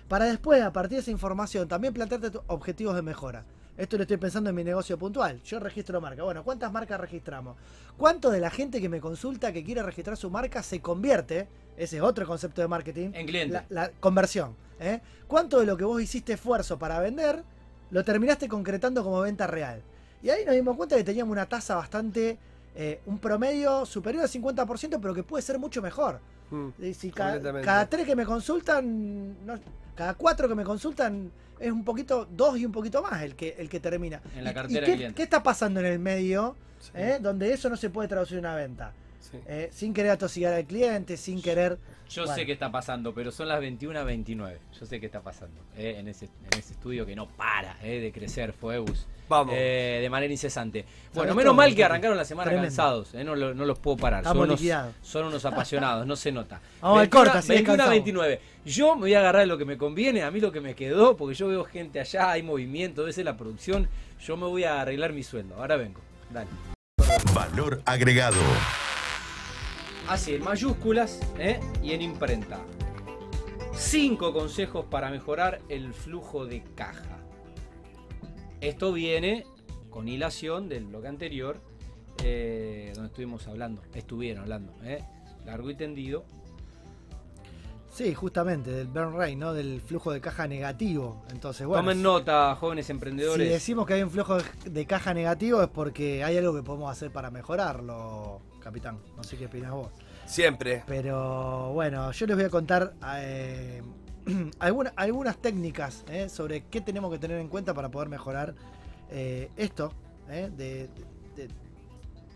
para después, a partir de esa información, también plantearte tus objetivos de mejora. Esto lo estoy pensando en mi negocio puntual. Yo registro marca. Bueno, ¿cuántas marcas registramos? ¿Cuánto de la gente que me consulta que quiere registrar su marca se convierte? Ese es otro concepto de marketing. En cliente. La, la conversión. ¿eh? ¿Cuánto de lo que vos hiciste esfuerzo para vender lo terminaste concretando como venta real? Y ahí nos dimos cuenta que teníamos una tasa bastante, eh, un promedio superior al 50%, pero que puede ser mucho mejor. Mm. Si cada, tres que me consultan, no- cada cuatro que me consultan es un poquito, dos y un poquito más el que, el que termina. En la ¿Y- cartera y qué, clientes. qué está pasando en el medio Sí. eh, donde eso no se puede traducir en una venta? Sí. eh, sin querer atosigar al cliente, sin querer... Yo Bueno. sé qué está pasando, pero son las 21.29. Yo sé qué está pasando eh, en, ese, en ese estudio que no para eh, de crecer, Fuegus. Vamos. eh, de manera incesante. Bueno, ¿Sabés menos todo, mal que arrancaron la semana Tremendo. cansados. eh, no, lo- no los puedo parar. Estamos Son unos, liquidados. son unos apasionados, no se nota. Vamos al corte, así 21 descansamos. 29. Yo me voy a agarrar de lo que me conviene, a mí lo que me quedó, porque yo veo gente allá, hay movimiento, debe ser la producción. Yo me voy a arreglar mi sueldo. Ahora vengo. Dale. Valor agregado. Así, en mayúsculas ¿eh? y en imprenta. Cinco consejos para mejorar el flujo de caja. Esto viene con hilación del bloque anterior, eh, donde estuvimos hablando, estuvieron hablando, ¿eh? largo y tendido. Sí, justamente, del burn rate, ¿no? Del flujo de caja negativo. Entonces, bueno. Tomen nota, jóvenes Si emprendedores. decimos que hay un flujo de caja negativo es porque hay algo que podemos hacer para mejorarlo, capitán. No sé qué opinas vos. Siempre. Pero bueno, yo les voy a contar eh, alguna- algunas técnicas eh, sobre qué tenemos que tener en cuenta para poder mejorar eh, esto, eh, de, de-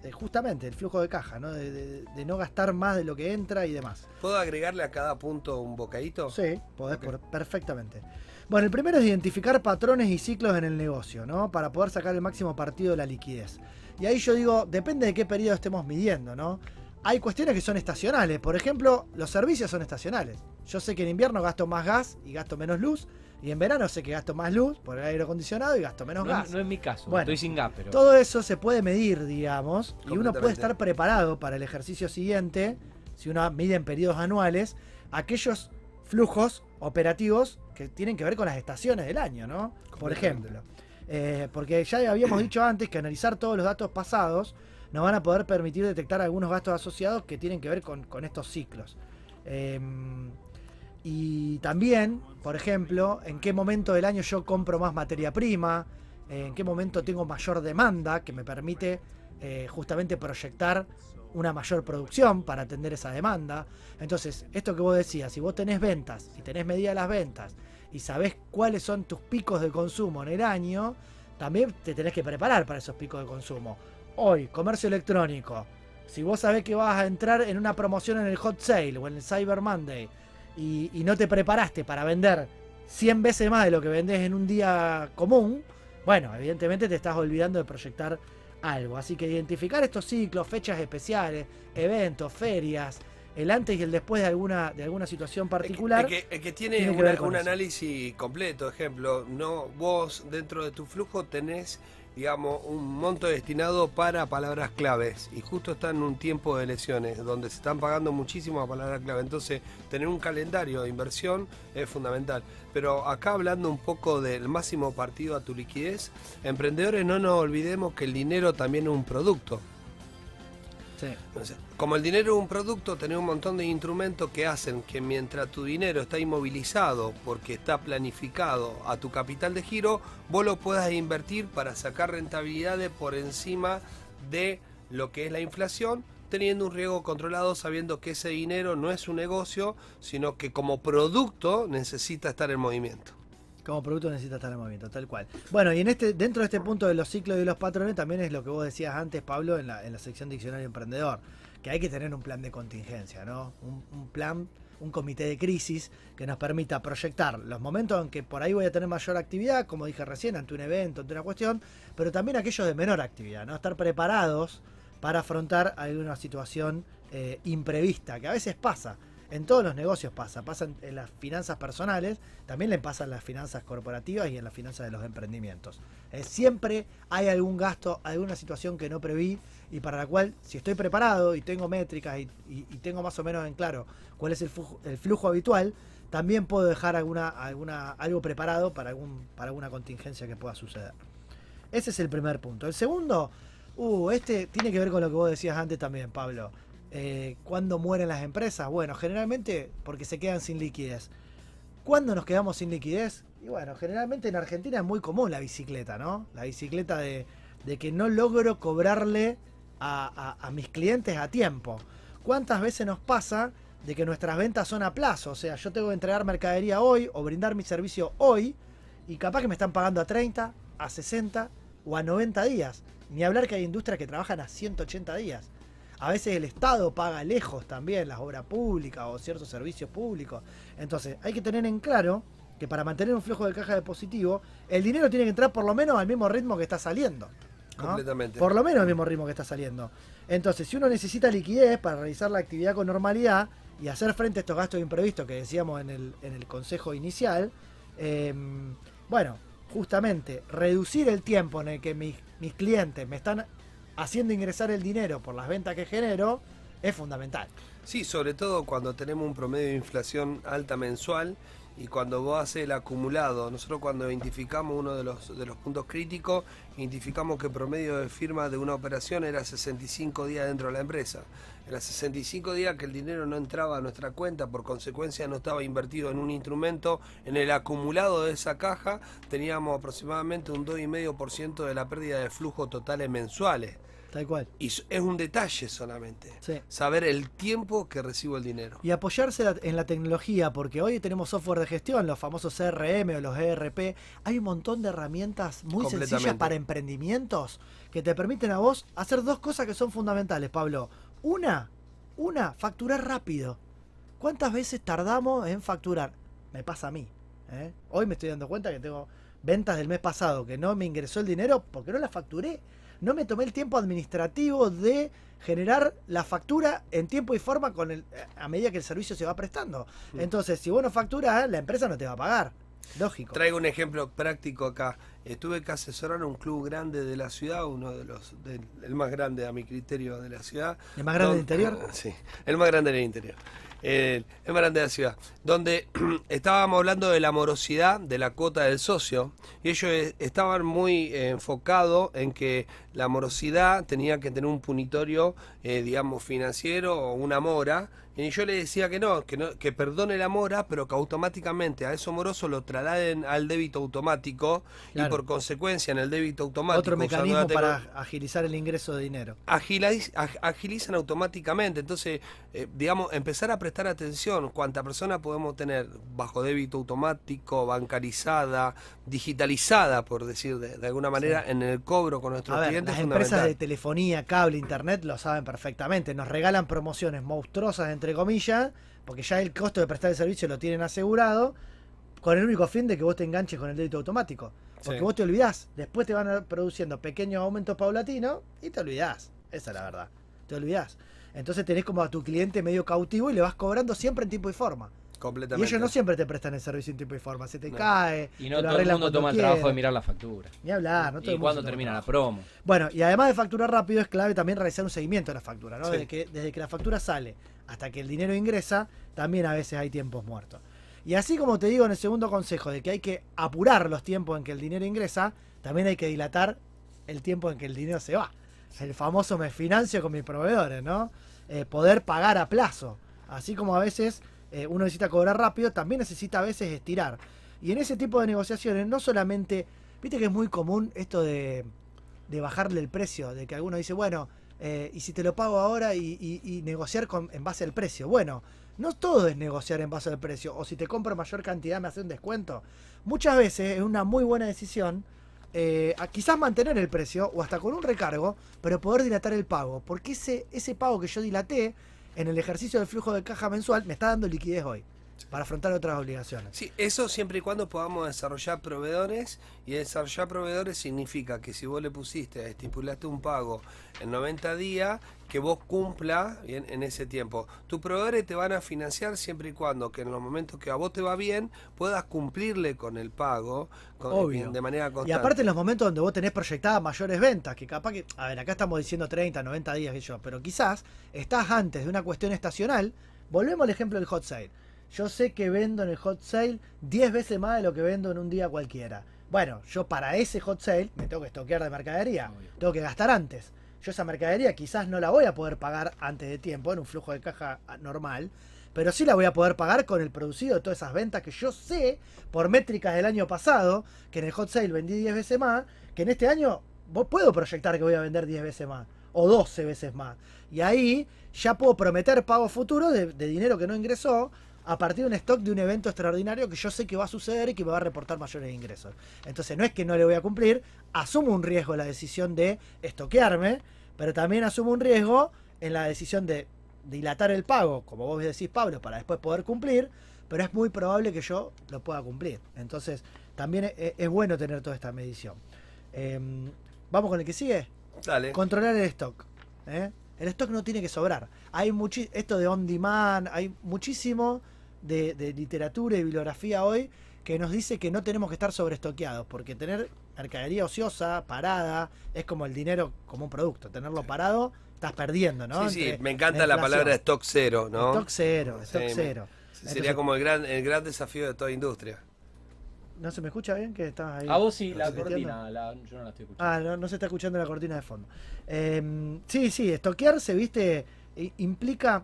de justamente el flujo de caja, ¿no? De, no gastar más de lo que entra y demás. ¿Puedo agregarle a cada punto un bocadito? Sí, podés por- perfectamente. Bueno, el primero es identificar patrones y ciclos en el negocio, ¿no? Para poder sacar el máximo partido de la liquidez. Y ahí yo digo, depende de qué periodo estemos midiendo, ¿no? Hay cuestiones que son estacionales. Por ejemplo, los servicios son estacionales. Yo sé que en invierno gasto más gas y gasto menos luz. Y en verano sé que gasto más luz por el aire acondicionado y gasto menos no, gas. no es mi caso, Bueno, estoy sin gas, pero. Todo eso se puede medir, digamos, y uno puede estar preparado para el ejercicio siguiente, si uno mide en periodos anuales, aquellos flujos operativos que tienen que ver con las estaciones del año, ¿no? Por ejemplo. Eh, porque ya habíamos dicho antes que analizar todos los datos pasados nos van a poder permitir detectar algunos gastos asociados que tienen que ver con, estos ciclos. Em, y también, por ejemplo, en qué momento del año yo compro más materia prima, eh, en qué momento tengo mayor demanda que me permite eh, justamente proyectar una mayor producción para atender esa demanda. Entonces, esto que vos decías, si vos tenés ventas, si tenés medidas las ventas y sabés cuáles son tus picos de consumo en el año, también te tenés que preparar para esos picos de consumo. Hoy, comercio electrónico. Si vos sabés que vas a entrar en una promoción en el Hot Sale o en el Cyber Monday y, y no te preparaste para vender 100 veces más de lo que vendés en un día común, bueno, evidentemente te estás olvidando de proyectar algo. Así que identificar estos ciclos, fechas especiales, eventos, ferias, el antes y el después de alguna, de alguna situación particular. El que, el que tiene, tiene que una- con un análisis completo, ejemplo, no vos dentro de tu flujo tenés, digamos, un monto destinado para palabras claves y justo está en un tiempo de elecciones donde se están pagando muchísimas palabras clave, entonces tener un calendario de inversión es fundamental. Pero acá hablando un poco del máximo partido a tu liquidez, emprendedores no nos olvidemos que el dinero también es un producto. Sí. Como el dinero es un producto, tenés un montón de instrumentos que hacen que mientras tu dinero está inmovilizado porque está planificado a tu capital de giro, vos lo puedas invertir para sacar rentabilidades por encima de lo que es la inflación, teniendo un riesgo controlado, sabiendo que ese dinero no es un negocio, sino que como producto necesita estar en movimiento. Como producto necesita estar en movimiento, tal cual. Bueno, y en este, dentro de este punto de los ciclos y los patrones, también es lo que vos decías antes, Pablo, en la, en la sección Diccionario Emprendedor, que hay que tener un plan de contingencia, ¿no? Un, plan, un comité de crisis que nos permita proyectar los momentos en que por ahí voy a tener mayor actividad, como dije recién, ante un evento, ante una cuestión, pero también aquellos de menor actividad, ¿no? Estar preparados para afrontar alguna situación eh, imprevista, que a veces pasa. En todos los negocios pasa, pasa en, las finanzas personales, también le pasa en las finanzas corporativas y en las finanzas de los emprendimientos. Siempre hay algún gasto, alguna situación que no preví y para la cual, si estoy preparado y tengo métricas y, y- y tengo más o menos en claro cuál es el flujo, el flujo habitual, también puedo dejar alguna, alguna, algo preparado para, algún, para alguna contingencia que pueda suceder. Ese es el primer punto. El segundo, uh, este tiene que ver con lo que vos decías antes también, Pablo. Eh, ¿Cuándo mueren las empresas? Bueno, generalmente porque se quedan sin liquidez. ¿Cuándo nos quedamos sin liquidez? Y bueno, generalmente en Argentina es muy común la bicicleta, ¿no? La bicicleta de, que no logro cobrarle a mis clientes a tiempo. ¿Cuántas veces nos pasa de que nuestras ventas son a plazo? O sea, yo tengo que entregar mercadería hoy o brindar mi servicio hoy y capaz que me están pagando a 30, a 60 o a 90 días. Ni hablar que hay industrias que trabajan a 180 días. A veces el Estado paga lejos también las obras públicas o ciertos servicios públicos. Entonces, hay que tener en claro que para mantener un flujo de caja de positivo, el dinero tiene que entrar por lo menos al mismo ritmo que está saliendo. ¿no? Completamente. Por lo menos al mismo ritmo que está saliendo. Entonces, si uno necesita liquidez para realizar la actividad con normalidad y hacer frente a estos gastos imprevistos que decíamos en el, en el consejo inicial, eh, bueno, justamente reducir el tiempo en el que mis, mis clientes me están haciendo ingresar el dinero por las ventas que genero es fundamental. Sí, sobre todo cuando tenemos un promedio de inflación alta mensual y cuando vos haces el acumulado. Nosotros cuando identificamos uno de los, de los puntos críticos, identificamos que el promedio de firma de una operación era 65 días dentro de la empresa. Era 65 días que el dinero no entraba a nuestra cuenta, por consecuencia no estaba invertido en un instrumento. En el acumulado de esa caja teníamos aproximadamente un 2,5% de la pérdida de flujo totales mensuales. Tal cual. Y es un detalle solamente. Sí. Saber el tiempo que recibo el dinero. Y apoyarse en la tecnología, porque hoy tenemos software de gestión, los famosos CRM o los ERP. Hay un montón de herramientas muy sencillas para emprendimientos que te permiten a vos hacer dos cosas que son fundamentales, Pablo. Una, una, facturar rápido. ¿Cuántas veces tardamos en facturar? Me pasa a mí. ¿eh? Hoy me estoy dando cuenta que tengo ventas del mes pasado que no me ingresó el dinero porque no la facturé. No me tomé el tiempo administrativo de generar la factura en tiempo y forma con el, a medida que el servicio se va prestando. Mm. Entonces, si vos no facturás, la empresa no te va a pagar. Lógico. Traigo un ejemplo práctico acá. Eh, tuve que asesorar a un club grande de la ciudad, uno de los, del- el más grande a mi criterio de la ciudad. ¿El más grande del interior? Sí, el más grande del interior. El más grande de la ciudad. Donde estábamos hablando de la morosidad de la cuota del socio. Y ellos eh, estaban muy eh, enfocados en que la morosidad tenía que tener un punitorio, eh, digamos, financiero o una mora. Y yo le decía que no, que no, que perdone la mora, pero que automáticamente a eso moroso lo trasladen al débito automático y por consecuencia en el débito automático. Otro mecanismo para agilizar el ingreso de dinero. agiliz- ag- agilizan automáticamente. Entonces, eh, digamos, empezar a prestar atención cuánta persona podemos tener bajo débito automático, bancarizada, digitalizada, por decir de, de alguna manera, en el cobro con nuestros A ver, clientes. las es empresas de telefonía, cable, internet lo saben perfectamente. Nos regalan promociones monstruosas, entre comillas, porque ya el costo de prestar el servicio lo tienen asegurado, con el único fin de que vos te enganches con el débito automático. Porque Sí. vos te olvidás, después te van produciendo pequeños aumentos paulatinos y te olvidás. Esa es la verdad. Te olvidás. Entonces tenés como a tu cliente medio cautivo y le vas cobrando siempre en tiempo y forma. Y Completamente. ellos no siempre te prestan el servicio en tiempo y forma. Se te No. cae. Y te no lo todo el mundo toma el trabajo de mirar la factura. Ni hablar, no todo y el mundo toma termina la promo. Bueno, y además de facturar rápido, es clave también realizar un seguimiento de la factura, ¿no? Sí. Desde, que, desde que la factura sale hasta que el dinero ingresa, también a veces hay tiempos muertos. Y así como te digo en el segundo consejo de que hay que apurar los tiempos en que el dinero ingresa, también hay que dilatar el tiempo en que el dinero se va. El famoso me financio con mis proveedores, ¿no? Eh, poder pagar a plazo. Así como a veces eh, uno necesita cobrar rápido, también necesita a veces estirar. Y en ese tipo de negociaciones, no solamente, viste que es muy común esto de, de bajarle el precio, de que alguno dice, bueno, eh, y si te lo pago ahora y, negociar con, en base al precio. Bueno, no todo es negociar en base al precio, o si te compro mayor cantidad me hace un descuento. Muchas veces es una muy buena decisión eh, quizás mantener el precio o hasta con un recargo, pero poder dilatar el pago, porque ese, ese pago que yo dilaté en el ejercicio del flujo de caja mensual me está dando liquidez hoy para afrontar otras obligaciones. Sí, eso siempre y cuando podamos desarrollar proveedores y desarrollar proveedores significa que si vos le pusiste, estipulaste un pago en 90 días, que vos cumpla bien, en ese tiempo. Tus proveedores te van a financiar siempre y cuando que en los momentos que a vos te va bien puedas cumplirle con el pago con- Obvio. de manera constante. Y aparte en los momentos donde vos tenés proyectadas mayores ventas, que capaz que, a ver, acá estamos diciendo 30, 90 días que yo, pero quizás estás antes de una cuestión estacional, volvemos al ejemplo del hot sale. Yo sé que vendo en el hot sale 10 veces más de lo que vendo en un día cualquiera. Bueno, yo para ese hot sale me tengo que estoquear de mercadería, Obvio. tengo que gastar antes. Yo esa mercadería quizás no la voy a poder pagar antes de tiempo en un flujo de caja normal, pero sí la voy a poder pagar con el producido de todas esas ventas que yo sé por métricas del año pasado, que en el hot sale vendí 10 veces más, que en este año vos puedo proyectar que voy a vender 10 veces más o 12 veces más. Y ahí ya puedo prometer pago futuro de, de dinero que no ingresó a partir de un stock de un evento extraordinario que yo sé que va a suceder y que me va a reportar mayores ingresos. Entonces no es que no le voy a cumplir, asumo un riesgo en la decisión de estoquearme, pero también asumo un riesgo en la decisión de dilatar el pago, como vos decís, Pablo, para después poder cumplir, pero es muy probable que yo lo pueda cumplir. Entonces, también es, es bueno tener toda esta medición. Em, Vamos con el que sigue. Dale. Controlar el stock. ¿eh? El stock no tiene que sobrar. Hay muchi esto de on demand, hay muchísimo de, de literatura y bibliografía hoy que nos dice que no tenemos que estar sobreestoqueados, porque tener mercadería ociosa, parada, es como el dinero como un producto. Tenerlo parado, estás perdiendo, ¿no? Sí, sí, me encanta la palabra stock cero, ¿no? Stock cero, stock Sí, me- cero. Sería como el gran, el gran desafío de toda industria. ¿No se me escucha bien? que estás ahí? A vos sí, la ¿Se me cortina, la- yo no la estoy escuchando. Ah, no, no se está escuchando la cortina de fondo. Eh, sí, sí, estoquearse, viste, implica.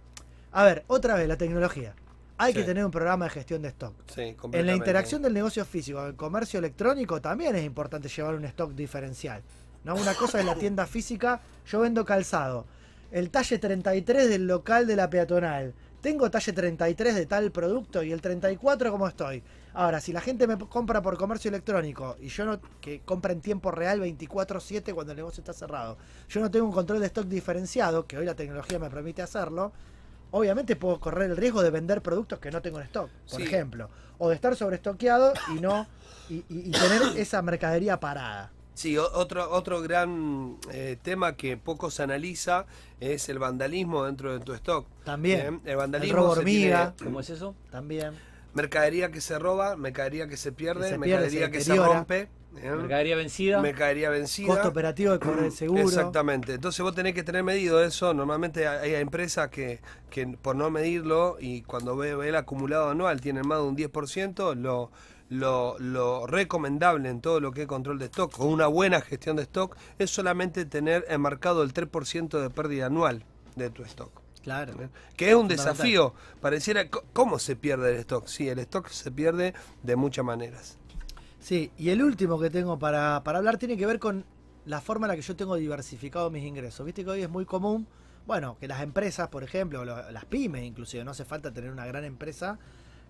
A ver, otra vez, la tecnología. Hay que tener un programa de gestión de stock. Sí, En la interacción del negocio físico, el comercio electrónico, también es importante llevar un stock diferencial. ¿no? Una cosa es la tienda física, yo vendo calzado. El talle 33 del local de la peatonal. Tengo talle 33 de tal producto y el 34 como estoy. Ahora, si la gente me compra por comercio electrónico y yo no, que compra en tiempo real 24/7 cuando el negocio está cerrado, yo no tengo un control de stock diferenciado, que hoy la tecnología me permite hacerlo, obviamente puedo correr el riesgo de vender productos que no tengo en stock, por Sí. ejemplo, o de estar sobreestoqueado y no y, y- y tener esa mercadería parada. Sí, otro, otro gran eh, tema que poco se analiza es el vandalismo dentro de tu stock. También. Bien, El El vandalismo robo se hormiga. tiene ¿Cómo es eso? También. Mercadería que se roba, mercadería que se pierde, Que se pierde, mercadería se que se rompe, bien, Mercadería vencida. mercadería vencida. Costo operativo de correr el seguro. Exactamente. Entonces vos tenés que tener medido eso. Normalmente hay hay empresas que, que por no medirlo y cuando ve, ve el acumulado anual tienen más de un 10%, lo, lo, lo recomendable en todo lo que es control de stock o una buena gestión de stock es solamente tener enmarcado el 3% de pérdida anual de tu stock. Claro. Que es un desafío. Pareciera, ¿cómo se pierde el stock? Sí, el stock se pierde de muchas maneras. Sí, y el último que tengo para, para hablar tiene que ver con la forma en la que yo tengo diversificado mis ingresos. Viste que hoy es muy común, bueno, que las empresas, por ejemplo, lo- las pymes inclusive, no hace falta tener una gran empresa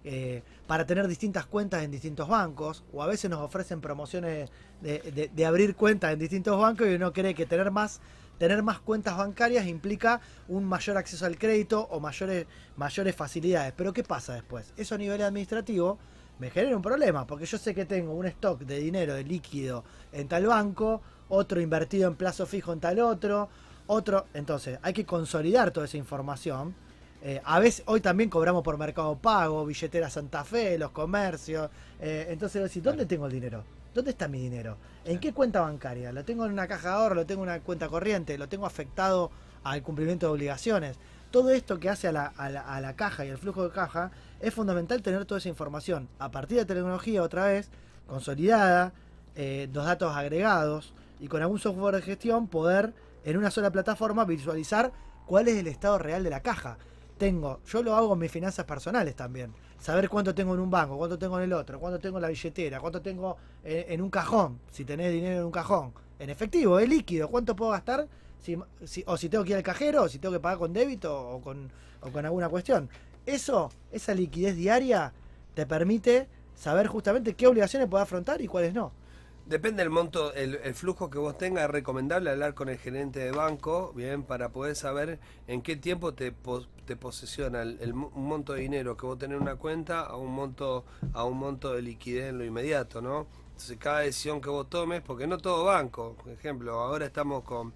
eh, para tener distintas cuentas en distintos bancos, o a veces nos ofrecen promociones de, de- de abrir cuentas en distintos bancos y uno cree que tener más, tener más cuentas bancarias implica un mayor acceso al crédito o mayores, mayores facilidades. Pero ¿qué pasa después? Eso a nivel administrativo me genera un problema, porque yo sé que tengo un stock de dinero, de líquido en tal banco, otro invertido en plazo fijo en tal otro, otro. Entonces, hay que consolidar toda esa información. Eh, a veces, hoy también cobramos por Mercado Pago, billetera Santa Fe, los comercios. Eh, entonces, ¿dónde tengo el dinero? ¿Dónde está mi dinero? ¿En qué cuenta bancaria? ¿Lo tengo en una caja de ahorro? ¿Lo tengo en una cuenta corriente? ¿Lo tengo afectado al cumplimiento de obligaciones? Todo esto que hace a la, a la- a la caja y al flujo de caja es fundamental tener toda esa información a partir de tecnología otra vez, consolidada, eh, los datos agregados y con algún software de gestión poder en una sola plataforma visualizar cuál es el estado real de la caja. Tengo, yo lo hago en mis finanzas personales también. Saber cuánto tengo en un banco, cuánto tengo en el otro, cuánto tengo en la billetera, cuánto tengo en, un cajón, si tenés dinero en un cajón. En efectivo, es líquido, cuánto puedo gastar, si, si- o si tengo que ir al cajero, o si tengo que pagar con débito o con, o con alguna cuestión. Eso, esa liquidez diaria, te permite saber justamente qué obligaciones puedes afrontar y cuáles no. Depende del monto, el, flujo que vos tengas, es recomendable hablar con el gerente de banco, bien, para poder saber en qué tiempo te, pos- te posesiona el, un monto de dinero que vos tenés en una cuenta a un monto, a un monto de liquidez en lo inmediato, ¿no? Entonces cada decisión que vos tomes, porque no todo banco, por ejemplo, ahora estamos con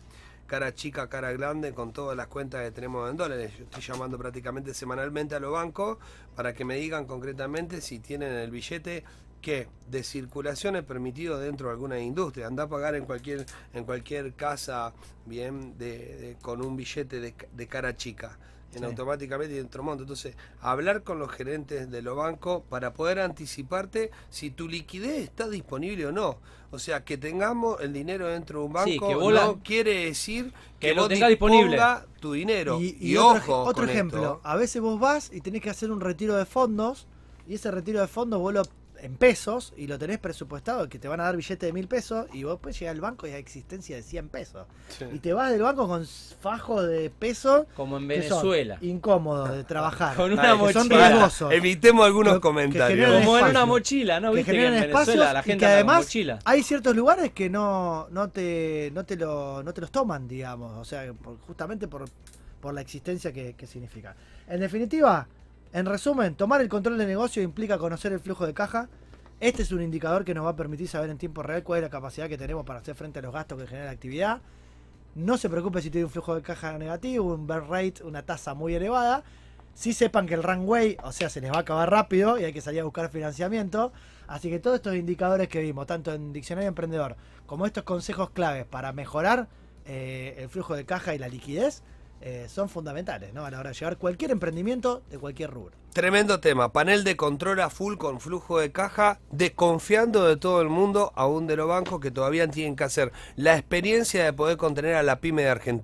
cara chica, cara grande, con todas las cuentas que tenemos en dólares. Yo estoy llamando prácticamente semanalmente a los bancos para que me digan concretamente si tienen el billete que de circulación es permitido dentro de alguna industria. Anda a pagar en cualquier, en cualquier casa bien de, de- con un billete de, de cara chica. En Sí. automáticamente dentro monto. Entonces, hablar con los gerentes de los bancos para poder anticiparte si tu liquidez está disponible o no. O sea, que tengamos el dinero dentro de un banco Sí, que no la- quiere decir que, que vos tengas disponible. tu dinero. Y, Y, y otro, ojo otro con ejemplo, esto. a veces vos vas y tenés que hacer un retiro de fondos y ese retiro de fondos vos lo en pesos y lo tenés presupuestado que te van a dar billete de mil pesos y vos puedes llegar al banco y hay existencia de 100 pesos. Sí. Y te vas del banco con fajos de pesos Como en que son Venezuela. incómodos de trabajar. Con una que son mochila. riesgosos. Evitemos algunos Lo- que comentarios. generan Como en espacio. una mochila, ¿no? que Viste que en generan Venezuela espacios la y gente que con además mochila. hay ciertos lugares que no, no te no te lo no te los toman digamos o sea por- justamente por por la existencia que, que significa. En definitiva, en resumen, tomar el control del negocio implica conocer el flujo de caja. Este es un indicador que nos va a permitir saber en tiempo real cuál es la capacidad que tenemos para hacer frente a los gastos que genera la actividad. No se preocupe si tiene un flujo de caja negativo, un burn rate, una tasa muy elevada. Sí sepan que el runway, o sea, se les va a acabar rápido y hay que salir a buscar financiamiento. Así que todos estos indicadores que vimos, tanto en Diccionario Emprendedor como estos consejos claves para mejorar eh, el flujo de caja y la liquidez, eh, son fundamentales ¿no? a la hora de llevar cualquier emprendimiento de cualquier rubro. Tremendo tema, panel de control a full con flujo de caja, desconfiando de todo el mundo, aún de los bancos que todavía tienen que hacer la experiencia de poder contener a la pyme de Argentina.